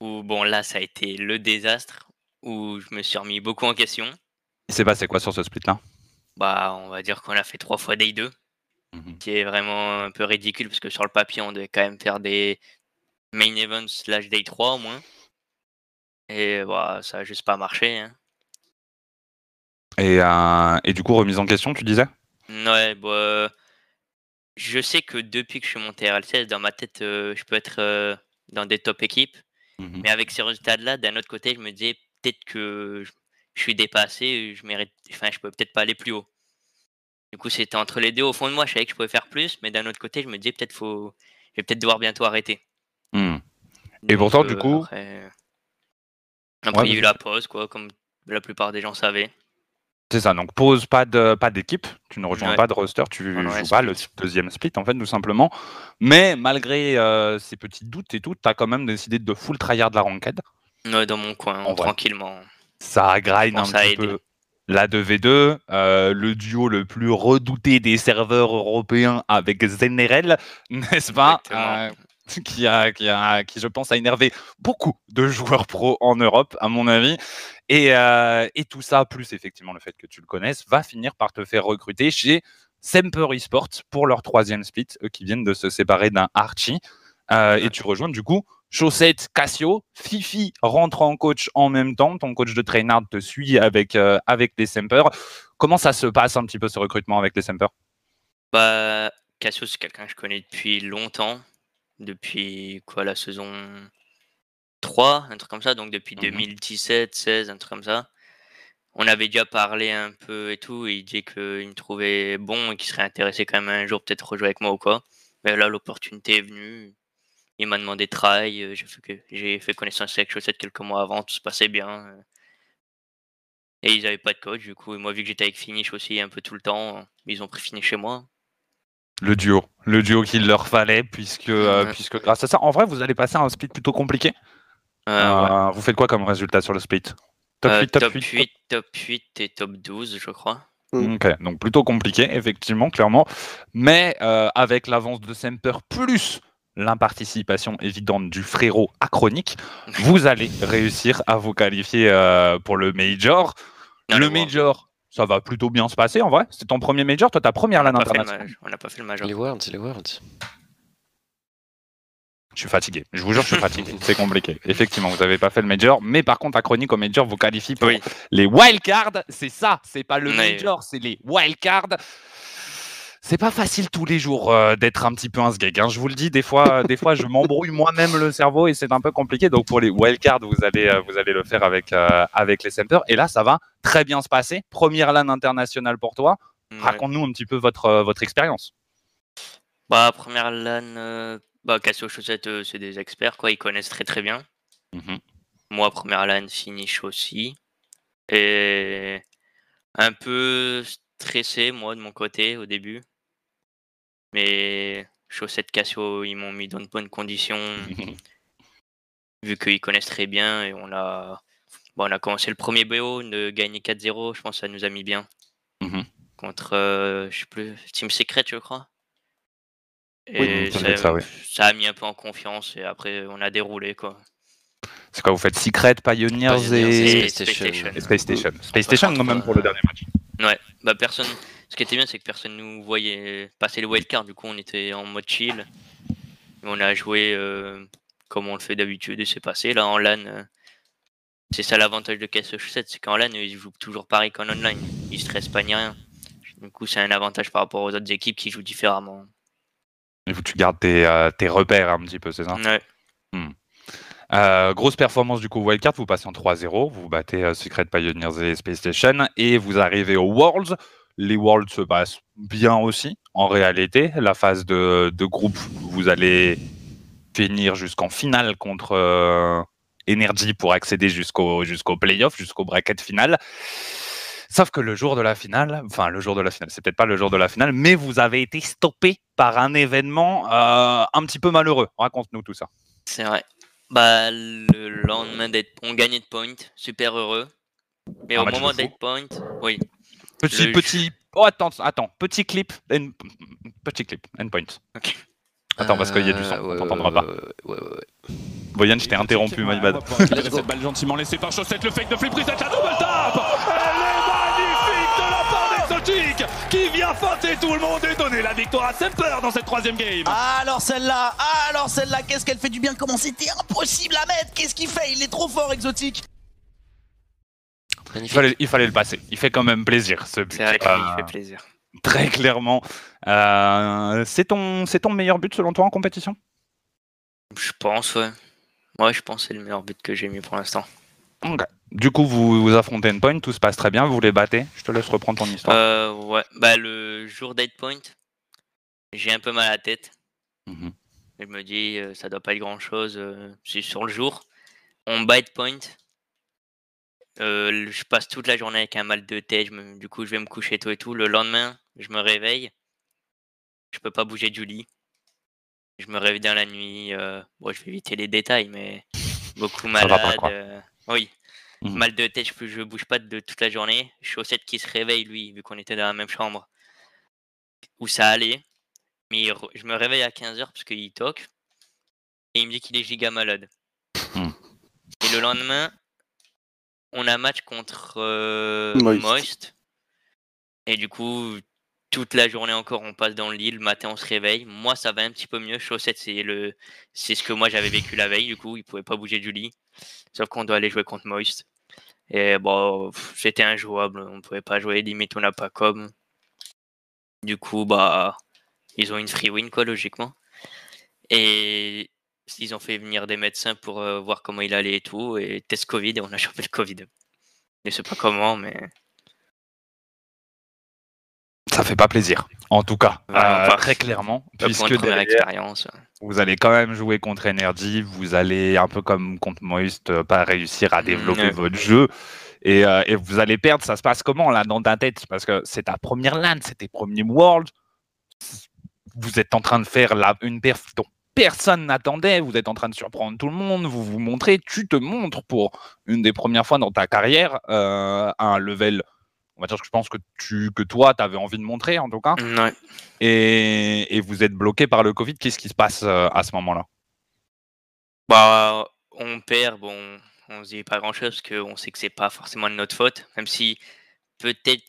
Où bon, là, ça a été le désastre. Où je me suis remis beaucoup en question. Il s'est passé quoi sur ce split-là? Bah, on va dire qu'on a fait trois fois Day 2. Mhm. Qui est vraiment un peu ridicule parce que sur le papier, on devait quand même faire des main events slash Day 3 au moins. Et bah, ça a juste pas marché. hein. et, euh, et du coup, remise en question, tu disais? Ouais, bah, je sais que depuis que je suis monté à RLCS, dans ma tête, euh, je peux être euh, dans des top équipes. Mhm. Mais avec ces résultats-là, d'un autre côté, je me disais peut-être que je, suis dépassé, je mérite, enfin, je peux peut-être pas aller plus haut. Du coup, c'était entre les deux. Au fond de moi, je savais que je pouvais faire plus, mais d'un autre côté, je me disais peut-être faut, je vais peut-être devoir bientôt arrêter. Hmm. Et pourtant, du euh, coup- après, après, Ouais, il y a eu la pause, quoi, comme la plupart des gens savaient. C'est ça, donc pause, pas de pas d'équipe, tu ne rejoins Ouais. pas de roster, tu ouais, joues pas le deuxième split en fait tout simplement. Mais malgré euh, ces petits doutes et tout, tu as quand même décidé de full tryhard de la ranked. Ouais, dans mon coin, En tranquillement. Ça grind un pense à petit peu la 2v2, euh, le duo le plus redouté des serveurs européens avec Zenerel, n'est-ce pas. Euh, qui, a, qui, a, qui, je pense, a énervé beaucoup de joueurs pro en Europe, à mon avis. Et, euh, et tout ça, plus effectivement le fait que tu le connaisses, va finir par te faire recruter chez Semper Esports pour leur troisième split, eux qui viennent de se séparer d'un Archie. Et tu rejoins du coup Chaussette Cassio. Fifi rentre en coach en même temps. Ton coach de Trainard te suit avec, euh, avec les Semper. Comment ça se passe un petit peu ce recrutement avec les Semper Bah, Cassio, c'est quelqu'un que je connais depuis longtemps. Depuis quoi, la saison 3, un truc comme ça. Donc depuis Mhm. 2017, 16, un truc comme ça. On avait déjà parlé un peu et tout. Et il disait qu'il me trouvait bon et qu'il serait intéressé quand même un jour peut-être rejouer avec moi ou quoi. Mais là, l'opportunité est venue. Il m'a demandé de travail. euh, J'ai fait, connaissance avec Chaussette quelques mois avant. Tout se passait bien. euh. Et ils n'avaient pas de coach. Du coup, et moi, vu que j'étais avec Finish aussi un peu tout le temps, ils ont pris Finish chez moi. Le duo. Le duo qu'il leur fallait, puisque, euh, puisque grâce à ça, en vrai, vous allez passer un split plutôt compliqué? Euh, ouais. Vous faites quoi comme résultat sur le split? Top Euh, 8, top, top 8, 8, top 8 et top 12, je crois. Ok, donc plutôt compliqué, effectivement, clairement. Mais euh, avec l'avance de Semper plus l'imparticipation évidente du frérot achronique, vous allez réussir à vous qualifier euh, pour le Major. Le. Major, ça va plutôt bien se passer en vrai. C'est ton premier major, toi ta première On n'a LAN internationale. on n'a pas fait le major. Les Worlds, les Worlds. Je suis fatigué. Je vous jure, je suis fatigué. C'est compliqué. Effectivement, vous n'avez pas fait le major, mais par contre, à Chronique au major vous qualifie pour Oui. les wildcards. C'est ça. C'est pas le major, c'est les wildcards. C'est pas facile tous les jours euh, d'être un petit peu un sgeg. hein. Je vous le dis, des fois, des fois, je m'embrouille moi-même le cerveau et c'est un peu compliqué. Donc pour les wildcards, vous allez, euh, vous allez le faire avec, euh, avec les centers. Et là, ça va très bien se passer. Première LAN internationale pour toi. Ouais. Raconte-nous un petit peu votre, votre expérience. Bah, première LAN, bah, Cassio Chaussette, c'est des experts, quoi. Ils connaissent très très bien. Mhm. Moi, première LAN, finish aussi. Et un peu stressé, moi, de mon côté, au début. Mais Chaussette Cassio, ils m'ont mis dans de bonnes conditions, vu qu'ils connaissent très bien. Et on a, bon, on a commencé le premier BO, de gagner 4-0, je pense que ça nous a mis bien. Mhm. Contre, euh, je sais plus, Team Secret, je crois. Et ça ça, doit être ça, oui. ça a mis un peu en confiance et après on a déroulé quoi. C'est quoi Vous faites Secret, Pioneers, Pioneers et... et Space Station. et Space Station. Space Station, quand même, pour le dernier match. Ouais, bah personne. Ce qui était bien, c'est que personne nous voyait passer le wildcard. Du coup, on était en mode chill. Et on a joué euh, comme on le fait d'habitude et c'est passé. Là, en LAN, euh, c'est ça l'avantage de Casse 7, c'est qu'en LAN, ils jouent toujours pareil qu'en online. Ils stressent pas ni rien. Du coup, c'est un avantage par rapport aux autres équipes qui jouent différemment. Et vous, tu gardes tes, euh, tes repères un petit peu, c'est ça? Ouais. Euh, Grosse performance du coup Wildcard, vous passez en 3-0, vous battez euh, Secret Pioneers et Space Station et vous arrivez aux Worlds. Les Worlds se passent bien aussi, en réalité. La phase de, de groupe, vous allez finir jusqu'en finale contre euh, Energy pour accéder jusqu'au jusqu'au playoff, jusqu'au bracket final. Sauf que le jour de la finale, enfin le jour de la finale, c'est peut-être pas le jour de la finale, mais vous avez été stoppé par un événement euh, un petit peu malheureux. Raconte-nous tout ça. C'est vrai. Bah, le lendemain. On gagnait de point, super heureux. Mais Un au moment fou. d'être point, oui. Petit, petit. Oh, attends, attends. Petit clip. end- Petit clip. Endpoint. Ok. Attends, parce qu'il y a du son, Euh, on ouais, t'entendra ouais, pas. ouais, ouais, ouais, ouais. Voyane, je t'ai interrompu, my bad. Cette balle gentiment laissée par Chaussette, le fake de Flip Reset, la double tap Elle est magnifique de la part d'Exotic qui vient feinter tout le monde et donner la victoire à Semper dans cette troisième game Alors celle-là, alors celle-là, qu'est-ce qu'elle fait du bien? Comment c'était impossible à mettre Qu'est-ce qu'il fait? Il est trop fort, exotique. Il fallait, il fallait le passer. Il fait quand même plaisir, ce but. C'est vrai qu'il Euh, fait plaisir. très clairement. Euh, c'est ton, c'est ton meilleur but selon toi en compétition? Je pense, ouais. Ouais, je pense que c'est le meilleur but que j'ai mis pour l'instant. Du coup, vous, vous affrontez Endpoint, tout se passe très bien, vous les battez. Je te laisse reprendre ton histoire. Euh, ouais. Bah, le jour d'être point, j'ai un peu mal à la tête. Mhm. Je me dis, ça doit pas être grand chose. c'est sur le jour. On bat point. Euh, je passe toute la journée avec un mal de tête. me- du coup, je vais me coucher tôt et tout. Le lendemain, je me réveille. Je peux pas bouger du lit. Je me réveille dans la nuit. euh, bon, je vais éviter les détails, mais beaucoup pas, malade. euh, oui. Mhm. Mal de tête, je, je bouge pas de toute la journée. Chaussette qui se réveille, lui, vu qu'on était dans la même chambre. Où ça allait. Mais re- je me réveille à 15h parce qu'il toque. Et il me dit qu'il est giga malade. Hmm. Et le lendemain, on a un match contre euh, Moist. Moist. Et du coup, toute la journée encore, on passe dans le lit. Le matin, on se réveille. Moi, ça va un petit peu mieux. Chaussette, c'est le, c'est ce que moi j'avais vécu la veille. Du coup, il pouvait pas bouger du lit. Sauf qu'on doit aller jouer contre Moist. Et bon, c'était injouable. On pouvait pas jouer. Limite, on n'a pas comme. Du coup, bah, ils ont une free win, quoi, logiquement. Et ils ont fait venir des médecins pour euh, voir comment il allait et tout. Et test Covid, et on a chopé le Covid. Je sais pas comment, mais. Ça fait pas plaisir, en tout cas, Euh, très clairement, puisque une première derrière, expérience. vous allez quand même jouer contre Energy, vous allez un peu comme contre Moist, euh, pas réussir à développer Ouais. votre jeu. Et, euh, et vous allez perdre, ça se passe comment là dans ta tête? Parce que c'est ta première LAN, c'est tes premiers Worlds. Vous êtes en train de faire la, une perf dont personne n'attendait, vous êtes en train de surprendre tout le monde, vous vous montrez, tu te montres pour une des premières fois dans ta carrière euh, à un level, on va dire que je pense que, tu, que toi, tu avais envie de montrer en tout cas Ouais. et, et vous êtes bloqué par le Covid. Qu'est-ce qui se passe euh, à ce moment-là? Bah, on perd, bon, on se dit pas grand chose parce qu'on sait que c'est pas forcément de notre faute, même si peut-être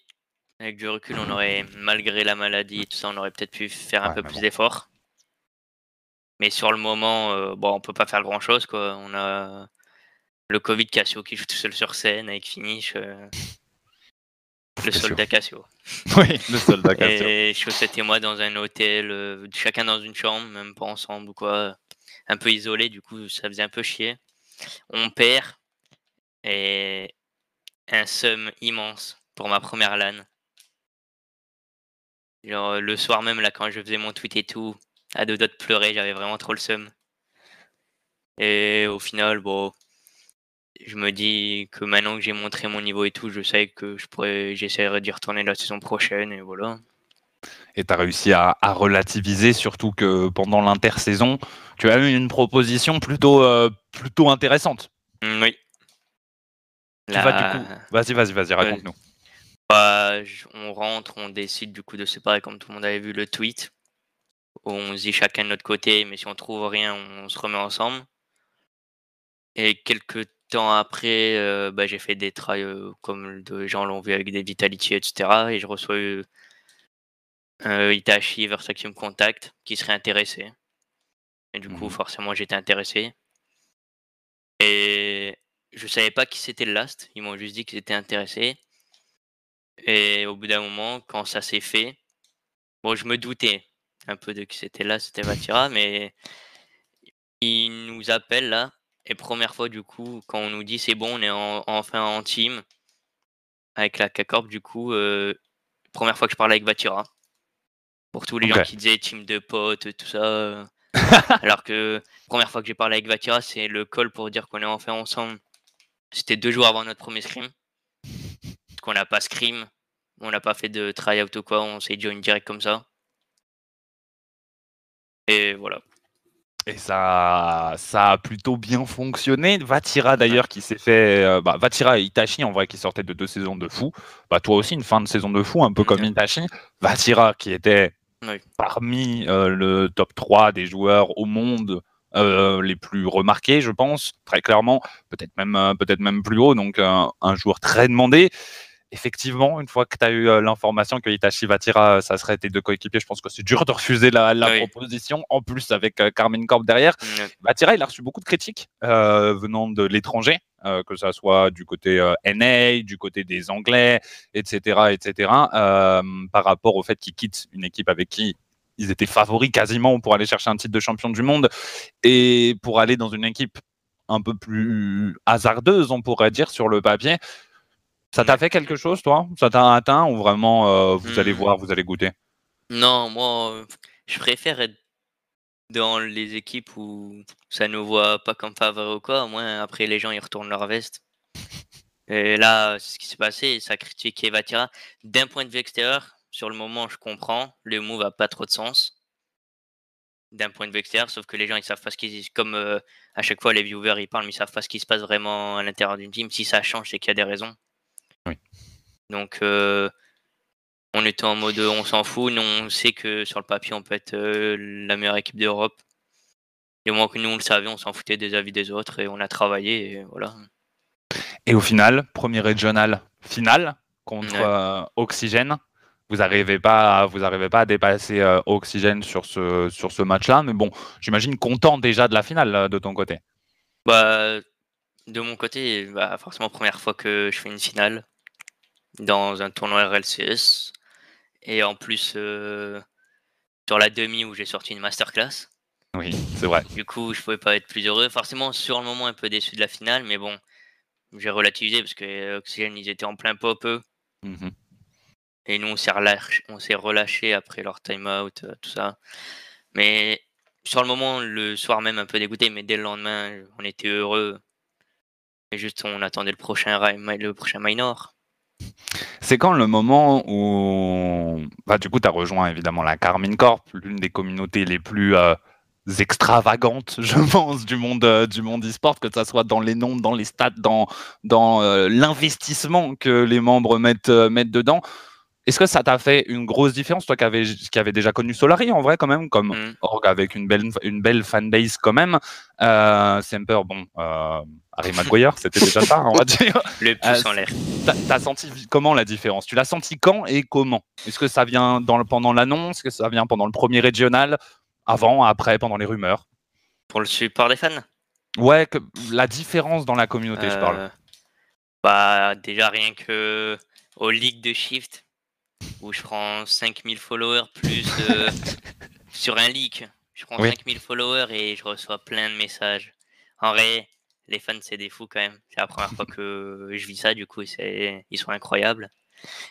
Avec du recul, on aurait, malgré la maladie et tout ça, on aurait peut-être pu faire un Ouais, peu plus bon. d'efforts. Mais sur le moment, euh, bon, on peut pas faire grand chose, quoi. On a le Covid Cassio qui joue tout seul sur scène avec Finish. euh, le soldat Cassio. Oui, le soldat Cassio. Et Chaussette et moi dans un hôtel, euh, chacun dans une chambre, même pas ensemble ou quoi. Un peu isolé, du coup, ça faisait un peu chier. On perd. Et un seum immense pour ma première LAN. Genre, le soir même, là, quand je faisais mon tweet et tout, à deux doigts de pleurer, j'avais vraiment trop le seum. Et au final, bon, je me dis que maintenant que j'ai montré mon niveau et tout, je sais que je pourrais, j'essaierai d'y retourner la saison prochaine et voilà. Et tu as réussi à, à relativiser, surtout que pendant l'intersaison, tu as eu une proposition plutôt, euh, plutôt intéressante. Mm, oui. Tu vas du La- coup. Vas-y, vas-y, vas-y, raconte-nous. Bah, on rentre, on décide du coup de se séparer comme tout le monde avait vu le tweet. Où On se dit chacun de notre côté, mais si on trouve rien, on se remet ensemble. Et quelques temps après, euh, bah, j'ai fait des tries euh, comme de gens l'ont vu avec des Vitality, etc. Et je reçois euh, euh, Itachi Versa qui me contacte, qui serait intéressé. Et du coup, Mhm. forcément, j'étais intéressé. Et je savais pas qui c'était le last. Ils m'ont juste dit qu'ils étaient intéressés. Et au bout d'un moment, quand ça s'est fait, bon, je me doutais un peu de qui c'était là, c'était Vatira, mais il nous appelle là. Et première fois, du coup, quand on nous dit c'est bon, on est en- enfin en team avec la K-Corp, du coup, euh, première fois que je parle avec Vatira. Pour tous les gens qui disaient team de potes, tout ça. alors que première fois que j'ai parlé avec Vatira, c'est le call pour dire qu'on est enfin ensemble. C'était deux jours avant notre premier scrim. Parce qu'on n'a pas scrim, on n'a pas fait de try-out ou quoi, on s'est join direct comme ça. Et voilà. Et ça, ça a plutôt bien fonctionné. Vatira d'ailleurs qui s'est fait, euh, bah, Vatira et Itachi en vrai qui sortaient de deux saisons de fou. Bah toi aussi une fin de saison de fou un peu comme Ouais. Itachi. Vatira qui était Oui. parmi euh, le top 3 des joueurs au monde euh, les plus remarqués, je pense, très clairement. Peut-être même, peut-être même plus haut. Donc un joueur très demandé. Effectivement, une fois que tu as eu euh, l'information que Itachi Vatira, ça serait tes deux coéquipiers, je pense que c'est dur de refuser la, la Oui. proposition. En plus, avec euh, Carmine Corp derrière, Mm, Vatira, il a reçu beaucoup de critiques euh, venant de l'étranger, euh, que ça soit du côté euh, NA, du côté des Anglais, etc., etc., euh, par rapport au fait qu'il quitte une équipe avec qui ils étaient favoris quasiment pour aller chercher un titre de champion du monde et pour aller dans une équipe un peu plus hasardeuse, on pourrait dire, sur le papier. Ça t'a fait quelque chose, toi? Ça t'a atteint ou vraiment euh, vous allez Hmm. voir, vous allez goûter? Non, moi, euh, je préfère être dans les équipes où ça ne voit pas comme favori ou quoi. Au moins, après, les gens, ils retournent leur veste. Et là, c'est ce qui s'est passé. Ça critiquait Vatira. D'un point de vue extérieur, sur le moment, je comprends. Le move n'a pas trop de sens. D'un point de vue extérieur, sauf que les gens, ils savent pas ce qui Comme euh, à chaque fois, les viewers, ils parlent, mais ils savent pas ce qui se passe vraiment à l'intérieur d'une team. Si ça change, c'est qu'il y a des raisons. Oui. Donc, euh, on était en mode on s'en fout. Nous, on sait que sur le papier, on peut être euh, la meilleure équipe d'Europe. Et au moins que nous, on le savait, on s'en foutait des avis des autres et on a travaillé. Et voilà. Et au final, premier régional final contre Ouais. euh, Oxygène. Vous n'arrivez pas, à- vous arrivez pas à dépasser euh, Oxygène sur ce, sur ce match-là. Mais bon, j'imagine content déjà de la finale de ton côté. Bah, de mon côté, bah, forcément, première fois que je fais une finale dans un tournoi RLCS. Et en plus, euh, sur la demi où j'ai sorti une masterclass. Oui, c'est vrai. Du coup, je pouvais pas être plus heureux. Forcément, sur le moment, un peu déçu de la finale, mais bon, j'ai relativisé parce que euh, Oxygène, ils étaient en plein pop, eux. Mhm. Et nous, on s'est relâché, après leur time-out, euh, tout ça. Mais sur le moment, le soir même, un peu dégoûté, mais dès le lendemain, on était heureux. Et juste, on attendait le prochain, le prochain minor. C'est quand le moment où, bah, du coup, tu as rejoint évidemment la Carmine Corp, l'une des communautés les plus euh, extravagantes, je pense, du monde euh, du monde e-sport, que ça soit dans les nombres, dans les stats, dans, euh, l'investissement que les membres mettent dedans. Est-ce que ça t'a fait une grosse différence, toi qui avais, qui avait déjà connu Solari en vrai quand même, comme Mm. org avec une belle, une belle fanbase quand même? Euh, Semper, bon, euh, Harry Maguire, c'était déjà ça, on va dire. Le pouce en l'air. T'as senti comment la différence? Tu l'as senti quand et comment? Est-ce que ça vient dans le, pendant l'annonce? Est-ce que ça vient pendant le premier régional? Avant, après, pendant les rumeurs? Pour le support des fans? Ouais, que, la différence dans la communauté, je parle. Euh, Bah, déjà rien que aux ligues de Shift, où je prends 5000 followers plus euh, sur un leak, je prends Oui. 5000 followers et je reçois plein de messages. En vrai, les fans, c'est des fous quand même. C'est la première fois que je vis ça, du coup, ils sont incroyables.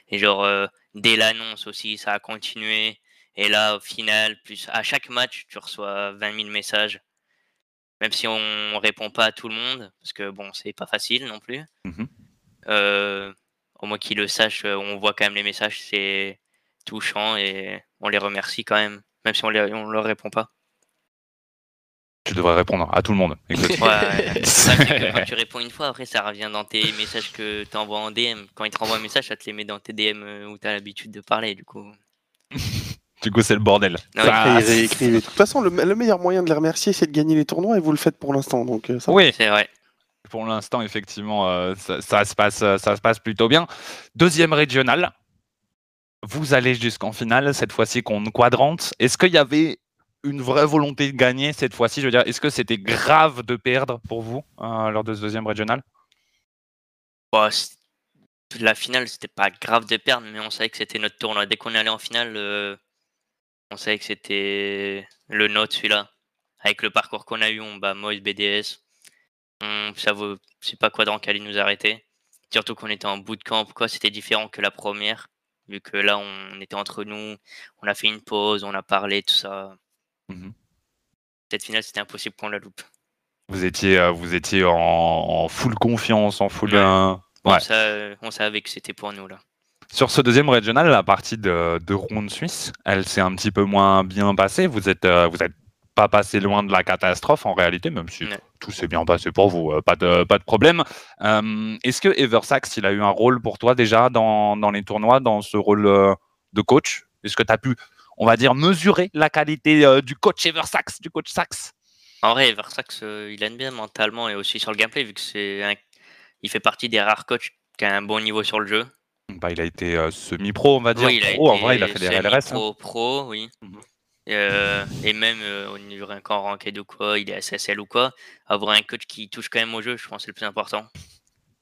Et genre, euh, dès l'annonce aussi, ça a continué. Et là, au final, plus à chaque match, tu reçois 20 000 messages. Même si on répond pas à tout le monde, parce que bon, c'est pas facile non plus. Mhm. Euh, au moins qu'ils le sachent, euh, on voit quand même les messages, c'est touchant et on les remercie quand même, même si on, les, on leur répond pas. Tu devrais répondre à tout le monde. exactement. Ouais, quand tu réponds une fois, après ça revient dans tes messages que tu envoies en DM. Quand ils te renvoient un message, ça te les met dans tes DM euh, où tu as l'habitude de parler, du coup. du coup, c'est le bordel. Non, Ça- Et réécrivez. De toute façon, le, le meilleur moyen de les remercier, c'est de gagner les tournois et vous le faites pour l'instant. Donc, euh, ça va. oui, C'est vrai. Pour l'instant, effectivement, euh, ça, se passe, euh, ça se passe plutôt bien. Deuxième régional, vous allez jusqu'en finale, cette fois-ci contre Quadrante. Est-ce qu'il y avait une vraie volonté de gagner cette fois-ci? Je veux dire, est-ce que c'était grave de perdre pour vous euh, lors de ce deuxième régional? C- la finale, c'était pas grave de perdre, mais on savait que c'était notre tournoi. Dès qu'on allait en finale, on savait que c'était le nôtre, celui-là. Avec le parcours qu'on a eu, on bat Moïse BDS. On, ça vaut, c'est pas Quadrant qui allait nous arrêter. Surtout qu'on était en bootcamp, quoi, c'était différent que la première. Vu que là, on était entre nous, on a fait une pause, on a parlé, tout ça. Mhm. Cette finale, c'était impossible qu'on la loupe. vous étiez, euh, vous étiez en, en full confiance, en full. Ouais. euh, Ouais. euh, on savait que c'était pour nous, là. Sur ce deuxième régional, la partie de, de ronde suisse, elle s'est un petit peu moins bien passée. Vous êtes, euh, vous êtes pas passé loin de la catastrophe en réalité, même si Ouais. tout s'est bien passé pour vous, euh, pas de, pas de problème. Euh, Est-ce que Eversax, il a eu un rôle pour toi déjà dans, dans les tournois, dans ce rôle euh, de coach? Est-ce que tu as pu, on va dire, mesurer la qualité euh, du coach Eversax, du coach Sax? En vrai, Versax, euh, il aime bien mentalement et aussi sur le gameplay, vu que c'est un- il fait partie des rares coachs qui a un bon niveau sur le jeu. bah, Il a été semi-pro, on va dire. Oui, il a pro, en été vrai, il a fait des RLRS. hein. semi-pro, pro, oui. Mhm. Euh, et même euh, au niveau d'un camp ranked ou quoi, il est SSL ou quoi, avoir un coach qui touche quand même au jeu, je pense que c'est le plus important.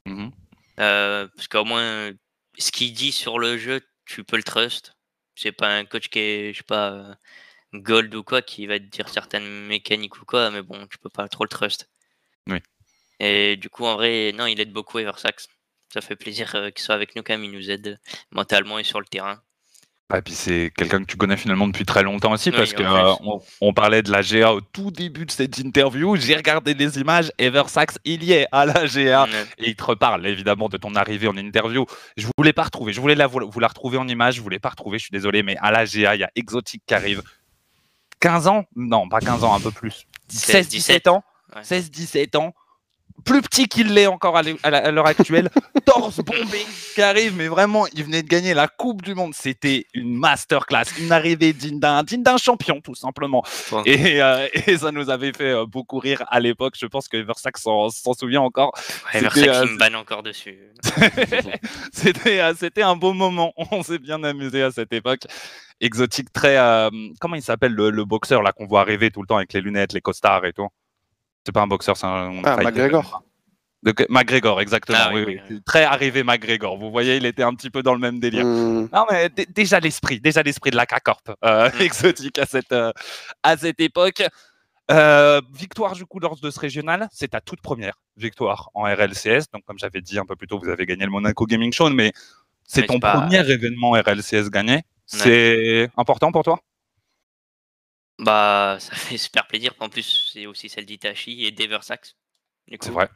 Mhm. Euh, parce qu'au moins, ce qu'il dit sur le jeu, tu peux le trust. C'est pas un coach qui est, je sais pas, gold ou quoi, qui va te dire certaines mécaniques ou quoi, mais bon, tu peux pas trop le trust. Oui. Et du coup, en vrai, non, il aide beaucoup Eversax. Ça fait plaisir qu'il soit avec nous quand même, il nous aide mentalement et sur le terrain. Et puis c'est quelqu'un que tu connais finalement depuis très longtemps aussi, Oui, parce que plus. euh, on, parlait de la GA au tout début de cette interview. J'ai regardé les images, Eversax, il y est à la GA. Et il te reparle évidemment de ton arrivée en interview. Je voulais pas retrouver, je voulais la, vous la retrouver en image, je voulais pas retrouver, je suis désolé, mais à la GA, il y a Exotic qui arrive. 15 ans? Non, pas 15 ans, un peu plus. 16, 17 ans? Ouais. 16, 17 ans? Plus petit qu'il l'est encore à l'heure actuelle. Torse bombé qui arrive, mais vraiment, il venait de gagner la Coupe du Monde. C'était une masterclass, une arrivée digne d'un digne d'un champion, tout simplement. Ouais. Et, euh, et ça nous avait fait euh, beaucoup rire à l'époque. Je pense que Versac s'en s'en souvient encore. Ouais, Versax, euh, me banne encore dessus. C'était euh, c'était un beau moment. On s'est bien amusé à cette époque. Exotique, très. euh, comment il s'appelle le, le boxeur là qu'on voit arriver tout le temps avec les lunettes, les costards et tout? C'est pas un boxeur, c'est un. Ah. McGregor. De McGregor, exactement. Ah oui, oui, oui. oui, oui. Très arrivé McGregor. Vous voyez, il était un petit peu dans le même délire. Hmm. Non, mais dé- déjà l'esprit, déjà l'esprit de la K-Corp euh, Mm. exotique à cette, euh, à cette époque. Euh, victoire du coup lors de ce régional, c'est ta toute première victoire en RLCS. Donc, comme j'avais dit un peu plus tôt, vous avez gagné le Monaco Gaming Show, mais c'est ton pas- premier événement RLCS gagné. C'est important pour toi? Bah, ça fait super plaisir. En plus, c'est aussi celle d'Itachi et d'Eversax. C'est vrai.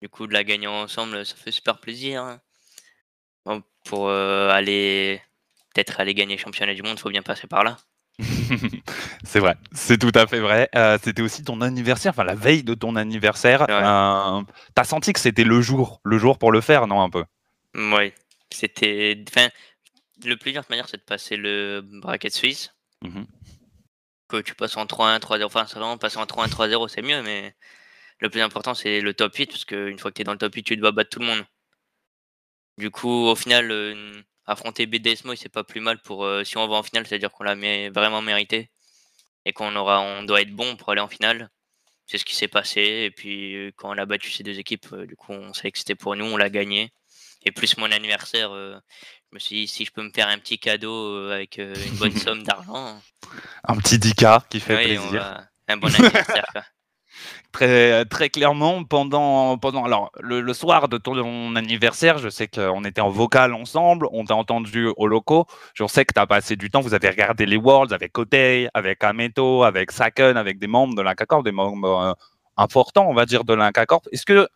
Du coup, de la gagner ensemble, ça fait super plaisir. hein. Bon, pour euh, aller peut-être aller gagner le championnat du monde, il faut bien passer par là. c'est vrai, c'est tout à fait vrai. Euh, c'était aussi ton anniversaire, enfin la veille de ton anniversaire. Ouais. Euh, T'as senti que c'était le jour, le jour pour le faire, non un peu? Oui, c'était. Enfin, le plus dur de manière, c'est de passer le bracket suisse. Mhm. Que tu passes en 3-1, 3-0. Enfin, vraiment passer en 3-1, 3-0, c'est mieux, mais le plus important, c'est le top 8, parce qu'une fois que tu es dans le top 8, tu dois battre tout le monde. Du coup, au final, euh, affronter BDSMO, c'est pas plus mal pour euh, si on va en finale, c'est-à-dire qu'on l'a vraiment mérité et qu'on aura, on doit être bon pour aller en finale. C'est ce qui s'est passé. Et puis, euh, quand on a battu ces deux équipes, du coup, on savait que c'était pour nous, on l'a gagné. Et plus mon anniversaire, euh, je me suis dit, si je peux me faire un petit cadeau euh, avec euh, une bonne somme d'argent, Un petit Dika qui fait oui, plaisir. va- un bon anniversaire. quoi. Très, très clairement, pendant, pendant alors, le, le soir de ton anniversaire, je sais qu'on était en vocal ensemble, on t'a entendu au loco. Je sais que tu as passé du temps, vous avez regardé les Worlds avec Kotei, avec Ameto, avec Saken, avec des membres de l'Incacorp, des membres euh, importants, on va dire, de l'Incacorp. Est-ce que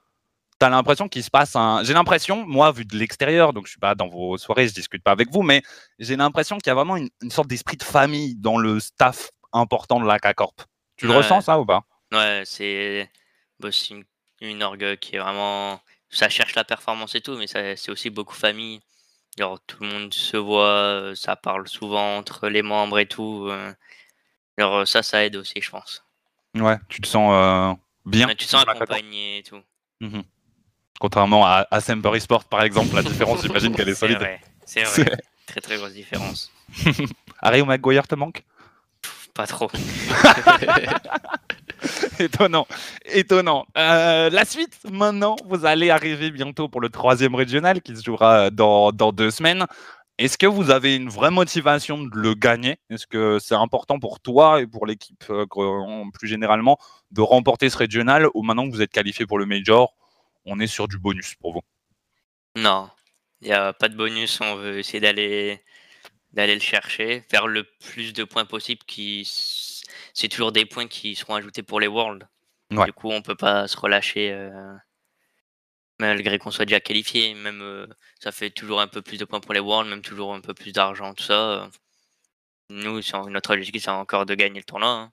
tu as l'impression qu'il se passe un. J'ai l'impression, moi, vu de l'extérieur, donc je suis pas dans vos soirées, je discute pas avec vous, mais j'ai l'impression qu'il y a vraiment une, une sorte d'esprit de famille dans le staff important de l'Incacorp. Tu le Ouais. ressens, ça, ou pas? Ouais, c'est bah, une, une orgue qui est vraiment. Ça cherche la performance et tout, mais c'est aussi beaucoup famille. Genre, tout le monde se voit, euh, ça parle souvent entre les membres et tout. euh. Genre, ça, ça aide aussi, je pense. Ouais, tu te sens euh, bien. Ouais, tu te sens la accompagné et tout. Mhm. Contrairement à, à Semper Sport, par exemple, la différence, j'imagine qu'elle est C'est solide. vrai, c'est C'est- vrai. Très très grosse différence. Harry ou McGuire te manque? Pas trop. Étonnant, étonnant. Euh, la suite, maintenant, vous allez arriver bientôt pour le troisième régional qui se jouera dans, dans deux semaines. Est-ce que vous avez une vraie motivation de le gagner? Est-ce que c'est important pour toi et pour l'équipe euh, plus généralement de remporter ce régional ou maintenant que vous êtes qualifié pour le major, on est sur du bonus pour vous Non, il n'y a pas de bonus. On veut essayer d'aller d'aller le chercher, faire le plus de points possible. Qui c'est toujours des points qui seront ajoutés pour les Worlds. Ouais. Du coup, on peut pas se relâcher euh, malgré qu'on soit déjà qualifié. Même euh, ça fait toujours un peu plus de points pour les Worlds, même toujours un peu plus d'argent, tout ça. euh. Nous, notre objectif, c'est encore de gagner le tournoi. hein.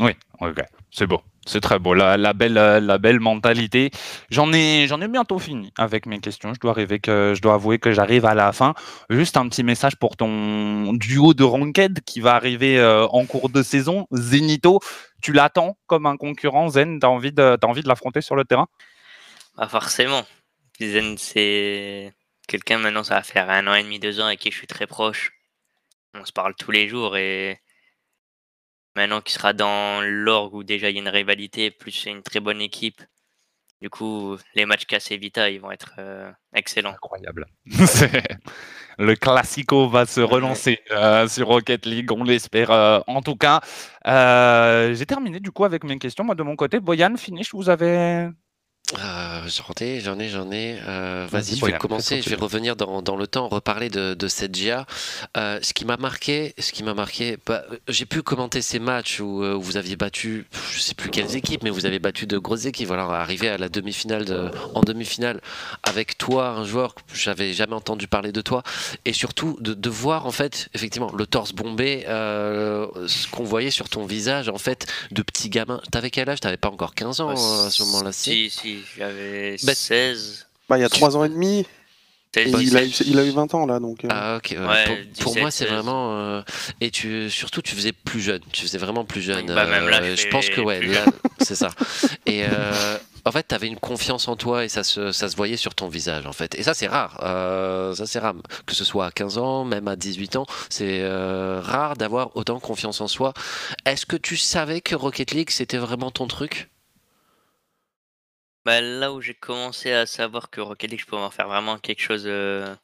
Oui, ok, c'est beau, c'est très beau. La, la belle, euh, la belle mentalité. J'en ai, j'en ai bientôt fini avec mes questions. Je dois que, je dois avouer que j'arrive à la fin. Juste un petit message pour ton duo de Ranked qui va arriver euh, en cours de saison. Zenito, tu l'attends comme un concurrent? Zen, t'as envie de, envie de l'affronter sur le terrain? Pas forcément. Zen, c'est quelqu'un maintenant, ça va faire un an et demi, deux ans avec qui je suis très proche. On se parle tous les jours et maintenant qu'il sera dans l'orgue où déjà il y a une rivalité, plus c'est une très bonne équipe. Du coup, les matchs cassés Vita, ils vont être euh, excellents. Incroyable. Le Classico va se relancer euh, sur Rocket League, on l'espère. euh, en tout cas, j'ai terminé du coup avec mes questions. Moi de mon côté, Boyan, finish, vous avez Euh, j'en ai, j'en ai, j'en ai. Euh, Vas-y, je vais commencer. Je vais revenir dans, dans le temps, reparler de, de cette GIA. Euh, ce qui m'a marqué, ce qui m'a marqué, bah, j'ai pu commenter ces matchs où, où vous aviez battu, je sais plus quelles équipes, mais vous avez battu de grosses équipes. Voilà, arrivé à la demi-finale, de- en demi-finale avec toi, un joueur que j'avais jamais entendu parler de toi, et surtout de, de voir en fait, effectivement, le torse bombé, euh, ce qu'on voyait sur ton visage, en fait, de petit gamin. T'avais quel âge? T'avais pas encore 15 ans euh, à ce moment-là, si Si, j'avais Bah, 16. Bah, il y a trois ans et demi, et 16, il, a eu, 17. il a eu 20 ans là, donc. euh, Ah ok. ouais. Ouais, pour, pour moi 17, c'est 16. vraiment euh, et tu surtout tu faisais plus jeune. Tu faisais vraiment plus jeune. Bah, même là, Euh, je pense que ouais c'est ça. Et euh, en fait tu avais une confiance en toi et ça se ça se voyait sur ton visage en fait. Et ça c'est rare. Euh, ça c'est rare que ce soit à 15 ans même à 18 ans c'est euh, rare d'avoir autant confiance en soi. Est-ce que tu savais que Rocket League c'était vraiment ton truc? Bah, là où j'ai commencé à savoir que Rocket League, je pouvais en faire vraiment quelque chose, euh,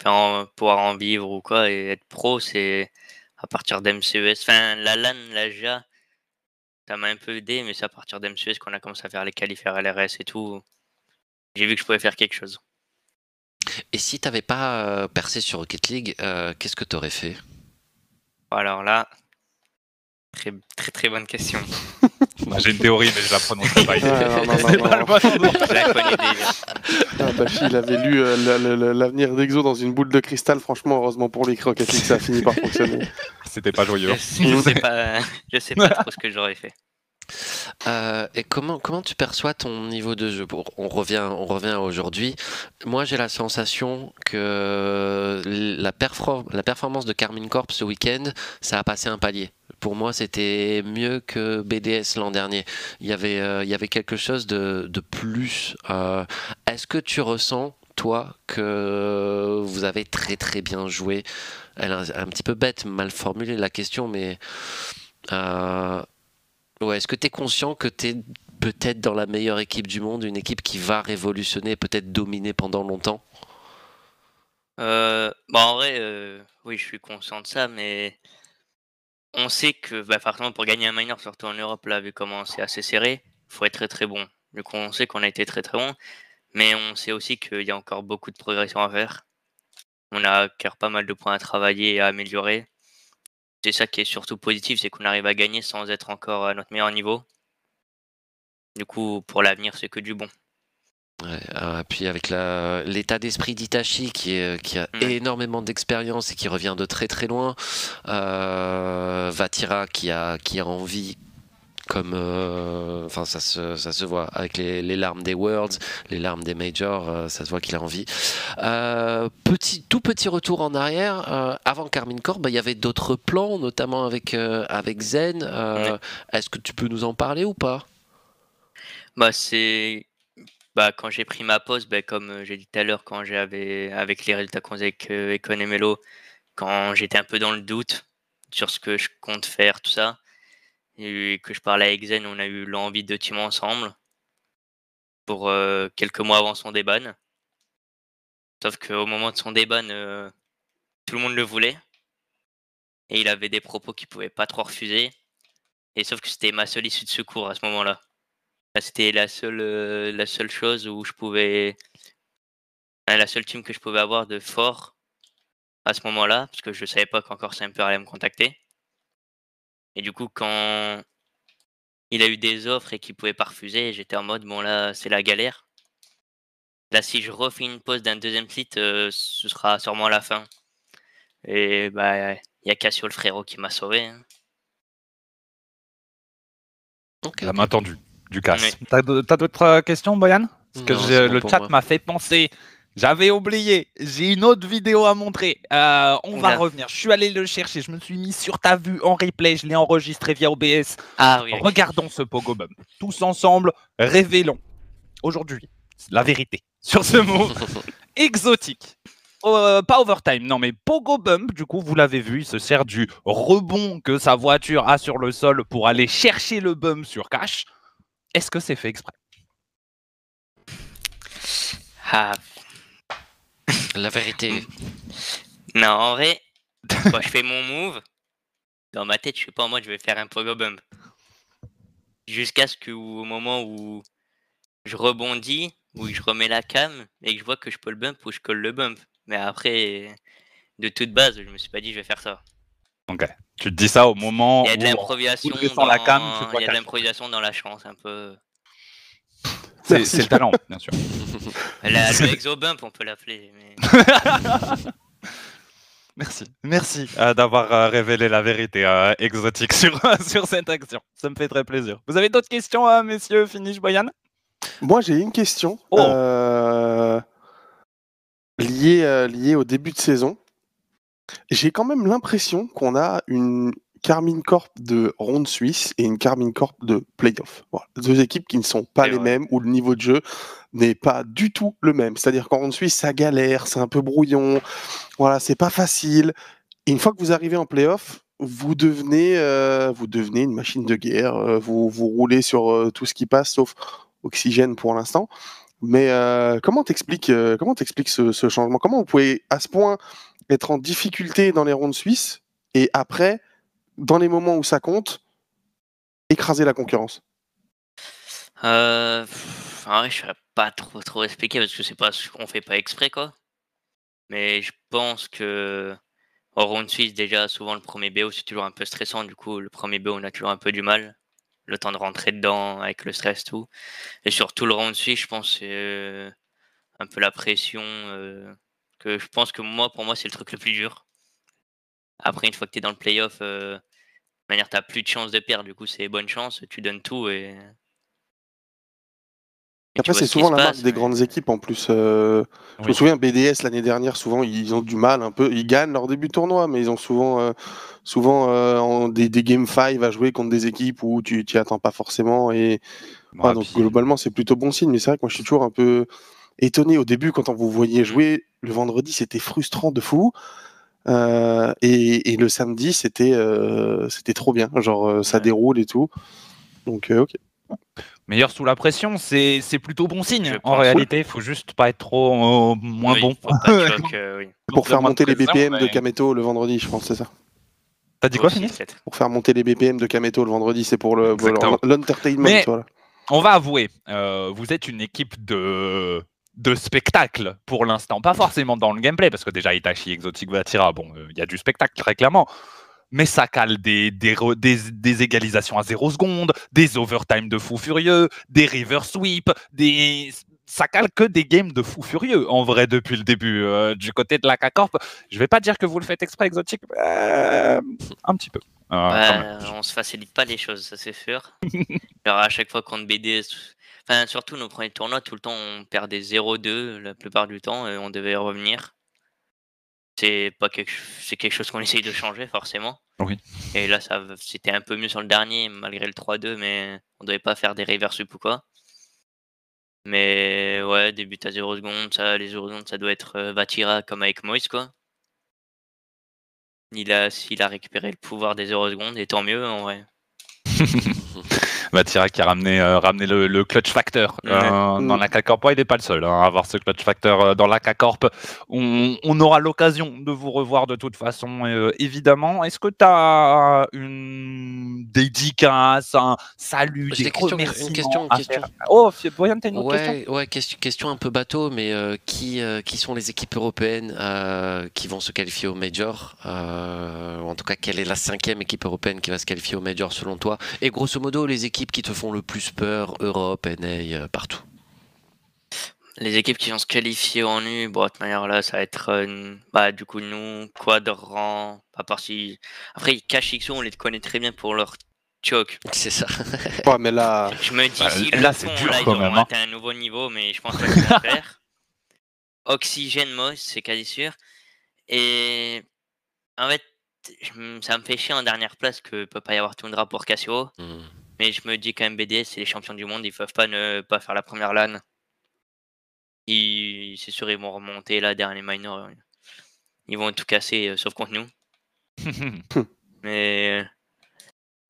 enfin, en- pouvoir en vivre ou quoi, et être pro, c'est à partir d'MCES. Enfin, la LAN, la GA, ça m'a un peu aidé, mais c'est à partir d'MCES qu'on a commencé à faire les qualifs LRS et tout. J'ai vu que je pouvais faire quelque chose. Et si t'avais pas euh, percé sur Rocket League, euh, qu'est-ce que t'aurais fait? Alors là, très très très bonne question. J'ai une théorie, mais je la prononcerai pas. Ah, C'est le bon. Je. Ah, Bafi, il avait lu euh, l'avenir d'Exo dans une boule de cristal. Franchement, heureusement pour lui, Rocket League, ça a fini par fonctionner. C'était pas joyeux. Je sais pas, je sais pas trop ce que j'aurais fait. Euh, et comment, comment tu perçois ton niveau de jeu Pour- On revient, on revient aujourd'hui. Moi, j'ai la sensation que la, perfor- la performance de Carmine Corp ce week-end, ça a passé un palier. Pour moi, c'était mieux que BDS l'an dernier. Il y avait, euh, il y avait quelque chose de, de plus. Euh, Est-ce que tu ressens, toi, que vous avez très très bien joué? Elle est un petit peu bête, mal formulée la question, mais... euh, Ouais, est-ce que tu es conscient que tu es peut-être dans la meilleure équipe du monde, une équipe qui va révolutionner, peut-être dominer pendant longtemps? Bah, en vrai, oui, je suis conscient de ça, mais on sait que, bah, par pour gagner un minor, surtout en Europe, là, vu comment c'est assez serré, faut être très très bon. Du coup, on sait qu'on a été très très bon, mais on sait aussi qu'il y a encore beaucoup de progression à faire. On a encore pas mal de points à travailler et à améliorer. C'est ça qui est surtout positif, c'est qu'on arrive à gagner sans être encore à notre meilleur niveau. Du coup, pour l'avenir, c'est que du bon. Ouais, euh, puis avec l'état d'esprit d'Itachi qui, est- qui a Ouais. énormément d'expérience et qui revient de très très loin, euh, Vatira qui a, qui a envie comme euh, enfin ça se, ça se voit avec les, les larmes des Worlds, les larmes des Majors, euh, ça se voit qu'il a envie. Euh, petit, tout petit retour en arrière, euh, avant Carmine Corp, bah, il y avait d'autres plans, notamment avec, euh, avec Zen. Euh. Est-ce que tu peux nous en parler ou pas? Bah, c'est. Bah, quand j'ai pris ma pause, bah, comme euh, j'ai dit tout à l'heure, quand j'avais. Avec les résultats qu'on faisait avec euh, Econ et Melo, quand j'étais un peu dans le doute sur ce que je compte faire, tout ça, et que je parlais avec Zen, on a eu l'envie de team ensemble pour euh, quelques mois avant son déban. Sauf qu'au moment de son déban, euh, tout le monde le voulait. Et il avait des propos qu'il pouvait pas trop refuser. Et sauf que c'était ma seule issue de secours à ce moment-là. Bah, C'était la seule, euh, la seule chose où je pouvais. La seule team que je pouvais avoir de fort à ce moment-là, parce que je savais pas qu'encore Simper allait me contacter. Et du coup, quand il a eu des offres et qu'il pouvait pas refuser, j'étais en mode bon là, c'est la galère. Là, si je refais une pause d'un deuxième site, euh, ce sera sûrement la fin. Et bah, il y a Cassio le frérot qui m'a sauvé. hein. Ok, La main tendue, du casse. Oui. T'as d'autres euh, questions, Boyan? Parce que Non, le chat m'a fait penser. J'avais oublié. J'ai une autre vidéo à montrer. Euh, on va revenir. Je suis allé le chercher. Je me suis mis sur ta vue en replay. Je l'ai enregistré via OBS. Ah oui. Regardons ce Pogo Bump. Tous ensemble, révélons aujourd'hui la vérité sur ce mot exotique. Euh, pas overtime, non mais Pogo Bump, du coup, vous l'avez vu, il se sert du rebond que sa voiture a sur le sol pour aller chercher le bump sur cash. Est-ce que c'est fait exprès? Ah, La vérité. Non, en vrai, quand je fais mon move, dans ma tête, je suis pas en mode je vais faire un pogo bump. Jusqu'à ce qu'au moment où je rebondis, où je remets la cam et que je vois que je peux le bump ou je colle le bump. Mais après, de toute base, je me suis pas dit je vais faire ça. Ok. Tu te dis ça au moment Il y a de où, l'improvisation. redressant Dans... la cam, tu vois Il y a de l'improvisation dans la chance un peu. c'est le talent, bien sûr. La, le exo bump, on peut l'appeler. Mais... Merci, merci euh, d'avoir euh, révélé la vérité euh, exotique sur, sur cette action. Ça me fait très plaisir. Vous avez d'autres questions, euh, messieurs Finish Boyan? Moi, j'ai une question Oh. euh, liée, euh, liée au début de saison. J'ai quand même l'impression qu'on a une Carmine Corp de ronde suisse et une Carmine Corp de playoff. Voilà. Deux équipes qui ne sont pas les mêmes, où le niveau de jeu n'est pas du tout le même. C'est-à-dire qu'en ronde suisse, ça galère, c'est un peu brouillon, voilà, c'est pas facile. Et une fois que vous arrivez en playoff, vous devenez, euh, vous devenez une machine de guerre. euh, vous, vous roulez sur euh, tout ce qui passe, sauf oxygène pour l'instant. Mais comment t'expliques comment t'expliques ce, ce changement? Comment vous pouvez à ce point être en difficulté dans les rondes suisses et après, dans les moments où ça compte, écraser la concurrence. Euh, je saurais pas trop trop expliquer parce que c'est pas ce qu'on fait pas exprès quoi. Mais je pense que en round suisse déjà souvent le premier BO c'est toujours un peu stressant. Du coup le premier BO on a toujours un peu du mal. Le temps de rentrer dedans avec le stress tout. Et surtout le round suisse je pense c'est euh, un peu la pression euh, que je pense que moi pour moi c'est le truc le plus dur. Après une fois que tu es dans le playoff euh, manière, t'as plus de chances de perdre, du coup, c'est bonne chance, tu donnes tout et. et tu Après, c'est ce souvent la marque des mais- grandes équipes en plus. euh, Je me souviens, BDS l'année dernière, souvent, ils ont du mal un peu. Ils gagnent leur début de tournoi, mais ils ont souvent, euh, souvent euh, en- des, des Game 5 à jouer contre des équipes où tu t'y attends pas forcément. Et Ouais, Ouais, donc puis- globalement, c'est plutôt bon signe. Mais c'est vrai que moi, je suis toujours un peu étonné au début quand on vous voyait jouer le vendredi, c'était frustrant de fou. Euh, et, et le samedi, c'était euh, c'était trop bien. Genre, euh, ça Ouais. déroule et tout. Donc, euh, ok. Meilleur sous la pression, c'est c'est plutôt bon signe. Je En réalité, il faut juste pas être trop euh, moins Oui, bon. choc, euh, oui. Pour faire monter les BPM de Kameto le vendredi, je pense, c'est ça. T'as dit quoi, Fini. Pour faire monter les BPM de Kameto le vendredi, c'est pour le l'entertainment. Mais- voilà. On va avouer, euh, vous êtes une équipe de de spectacle pour l'instant, pas forcément dans le gameplay, parce que déjà Itachi, Exotic, Vatira, bon, euh, il y a du spectacle très clairement, mais ça cale des, des, des, des égalisations à 0 secondes, des overtime de fou furieux, des river sweep, des... ça cale que des games de fou furieux, en vrai, depuis le début. euh, du côté de la K-Corp, je vais pas dire que vous le faites exprès, Exotic, euh, un petit peu. euh, on se facilite pas les choses, ça c'est sûr. Alors à chaque fois contre BDS, enfin surtout nos premiers tournois, tout le temps on perdait 0-2 la plupart du temps et on devait revenir. C'est pas quelque, c'est quelque chose qu'on essaye de changer forcément. Oui. Et là ça, c'était un peu mieux sur le dernier malgré le 3-2, mais on devait pas faire des reverse ou quoi. Mais ouais, début à 0 secondes, ça, les 0 secondes, ça doit être euh, Vatira comme avec Moïse quoi. Il a, s'il a récupéré le pouvoir des 0 secondes, et tant mieux en vrai. Vatira qui a ramené, euh, ramené le, le clutch factor euh, Ouais. dans la K-Corp. Ouais, il n'est pas le seul hein, à avoir ce clutch factor euh, dans la K-Corp. On, on aura l'occasion de vous revoir de toute façon, euh, évidemment. Est-ce que tu as une dédicace, un salut, des une question, une à question. faire? Oh, Boyan, t'as une autre question? Ouais, ouais question, question un peu bateau, mais euh, qui, euh, qui sont les équipes européennes euh, qui vont se qualifier au Major? Euh, En tout cas, quelle est la cinquième équipe européenne qui va se qualifier au Major selon toi? Et grosso modo, les équipes qui te font le plus peur, Europe, NA, euh, partout. Les équipes qui vont se qualifier en U, bon, de toute manière là, ça va être euh, bah, du coup nous, Quadrant, pas parti. Après, KHXO, on les connaît très bien pour leur choke. C'est ça. Ouais, mais là, Je me dis, Bah, si là, c'est dur là, quand même, hein. un nouveau niveau, mais je pense pas qu'ils vont le faire. Oxygène, Moss, c'est quasi sûr. Et en fait, ça me fait chier en dernière place que peut pas y avoir Tundra pour Cassio. Hmm. Mais je me dis quand même BDS, c'est les champions du monde, ils peuvent pas ne pas faire la première LAN. C'est sûr, ils vont remonter là, dernier minor. Ils vont tout casser, euh, sauf contre nous. Mais euh,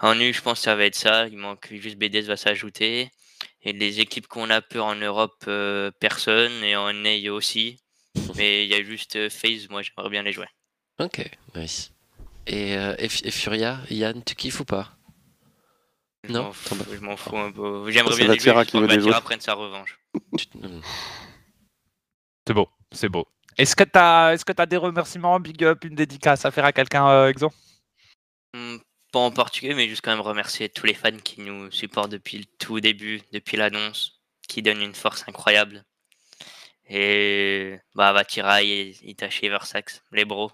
en U, je pense que ça va être ça. Il manque juste BDS va s'ajouter. Et les équipes qu'on a peur en Europe, euh, personne. Et en NA aussi. Mais il y a juste euh, FaZe, moi j'aimerais bien les jouer. Ok, nice. Et, euh, et, et Furia, Yann, tu kiffes ou pas? Non, fous- je m'en fous un peu. J'aimerais C'est bien juste qui veut prenne sa revanche. Hmm. C'est beau, c'est beau. Est-ce que tu as, est-ce que as des remerciements, big up, une dédicace à faire à quelqu'un, euh, Exo? Hmm, Pas en particulier, mais juste quand même remercier tous les fans qui nous supportent depuis le tout début, depuis l'annonce, qui donnent une force incroyable. Et bah Vatira, et Itachi Versax, les bros.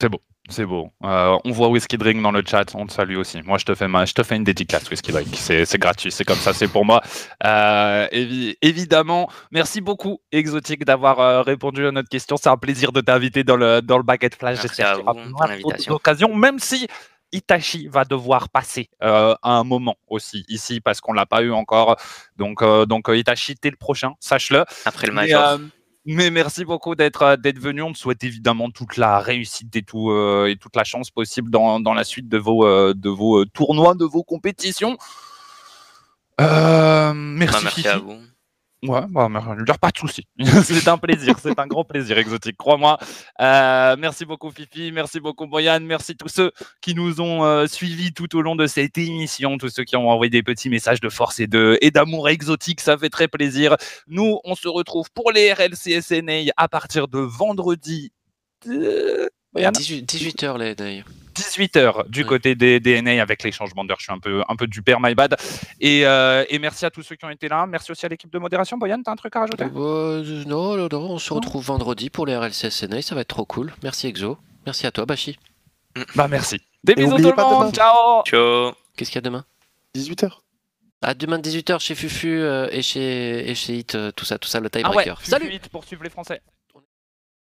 C'est beau. Euh, on voit Whiskey Drink dans le chat, on te salue aussi. Moi, je te fais, ma, je te fais une dédicace, Whiskey Drink. C'est c'est gratuit, c'est comme ça, c'est pour moi. Euh, évi- évidemment, merci beaucoup, Exotique, d'avoir euh, répondu à notre question. C'est un plaisir de t'inviter dans le, dans le Baguette Flash. J'espère qu'il y aura même si Itachi va devoir passer euh, à un moment aussi ici, parce qu'on l'a pas eu encore. Donc, euh, donc Itachi, t'es le prochain, sache-le. Après le Major. euh, mais merci beaucoup d'être euh, d'être venu. On te souhaite évidemment toute la réussite et, tout, euh, et toute la chance possible dans, dans la suite de vos, euh, de vos tournois, de vos compétitions. Euh, merci, Bah, merci à vous. Ouais, bah, il y a pas de souci. c'est un plaisir, c'est un grand plaisir, Exotique, crois-moi. Euh, merci beaucoup, Fifi. Merci beaucoup, Boyan. Merci tous ceux qui nous ont euh, suivis tout au long de cette émission, tous ceux qui ont envoyé des petits messages de force et de et d'amour exotique. Ça fait très plaisir. Nous, on se retrouve pour les RLCSNA à partir de vendredi. Euh, Boyan 18, h les NA. 18h du Ouais. côté des DNA avec les changements d'heure. Je suis un peu, un peu du père, my bad. Et, euh, et merci à tous ceux qui ont été là. Merci aussi à l'équipe de modération. Boyan, t'as un truc à rajouter? Euh, non, non, non, on se retrouve vendredi pour les RLCS NA, ça va être trop cool. Merci Exo. Merci à toi, Bashi. Bah merci. Des Et bisous tout le monde. demain. Ciao. Ciao. Qu'est-ce qu'il y a demain? 18h. À demain 18h chez Fufu euh, et chez, et chez Hit, tout ça, tout ça, le Ah ouais. tiebreaker. Salut Vite pour suivre les Français.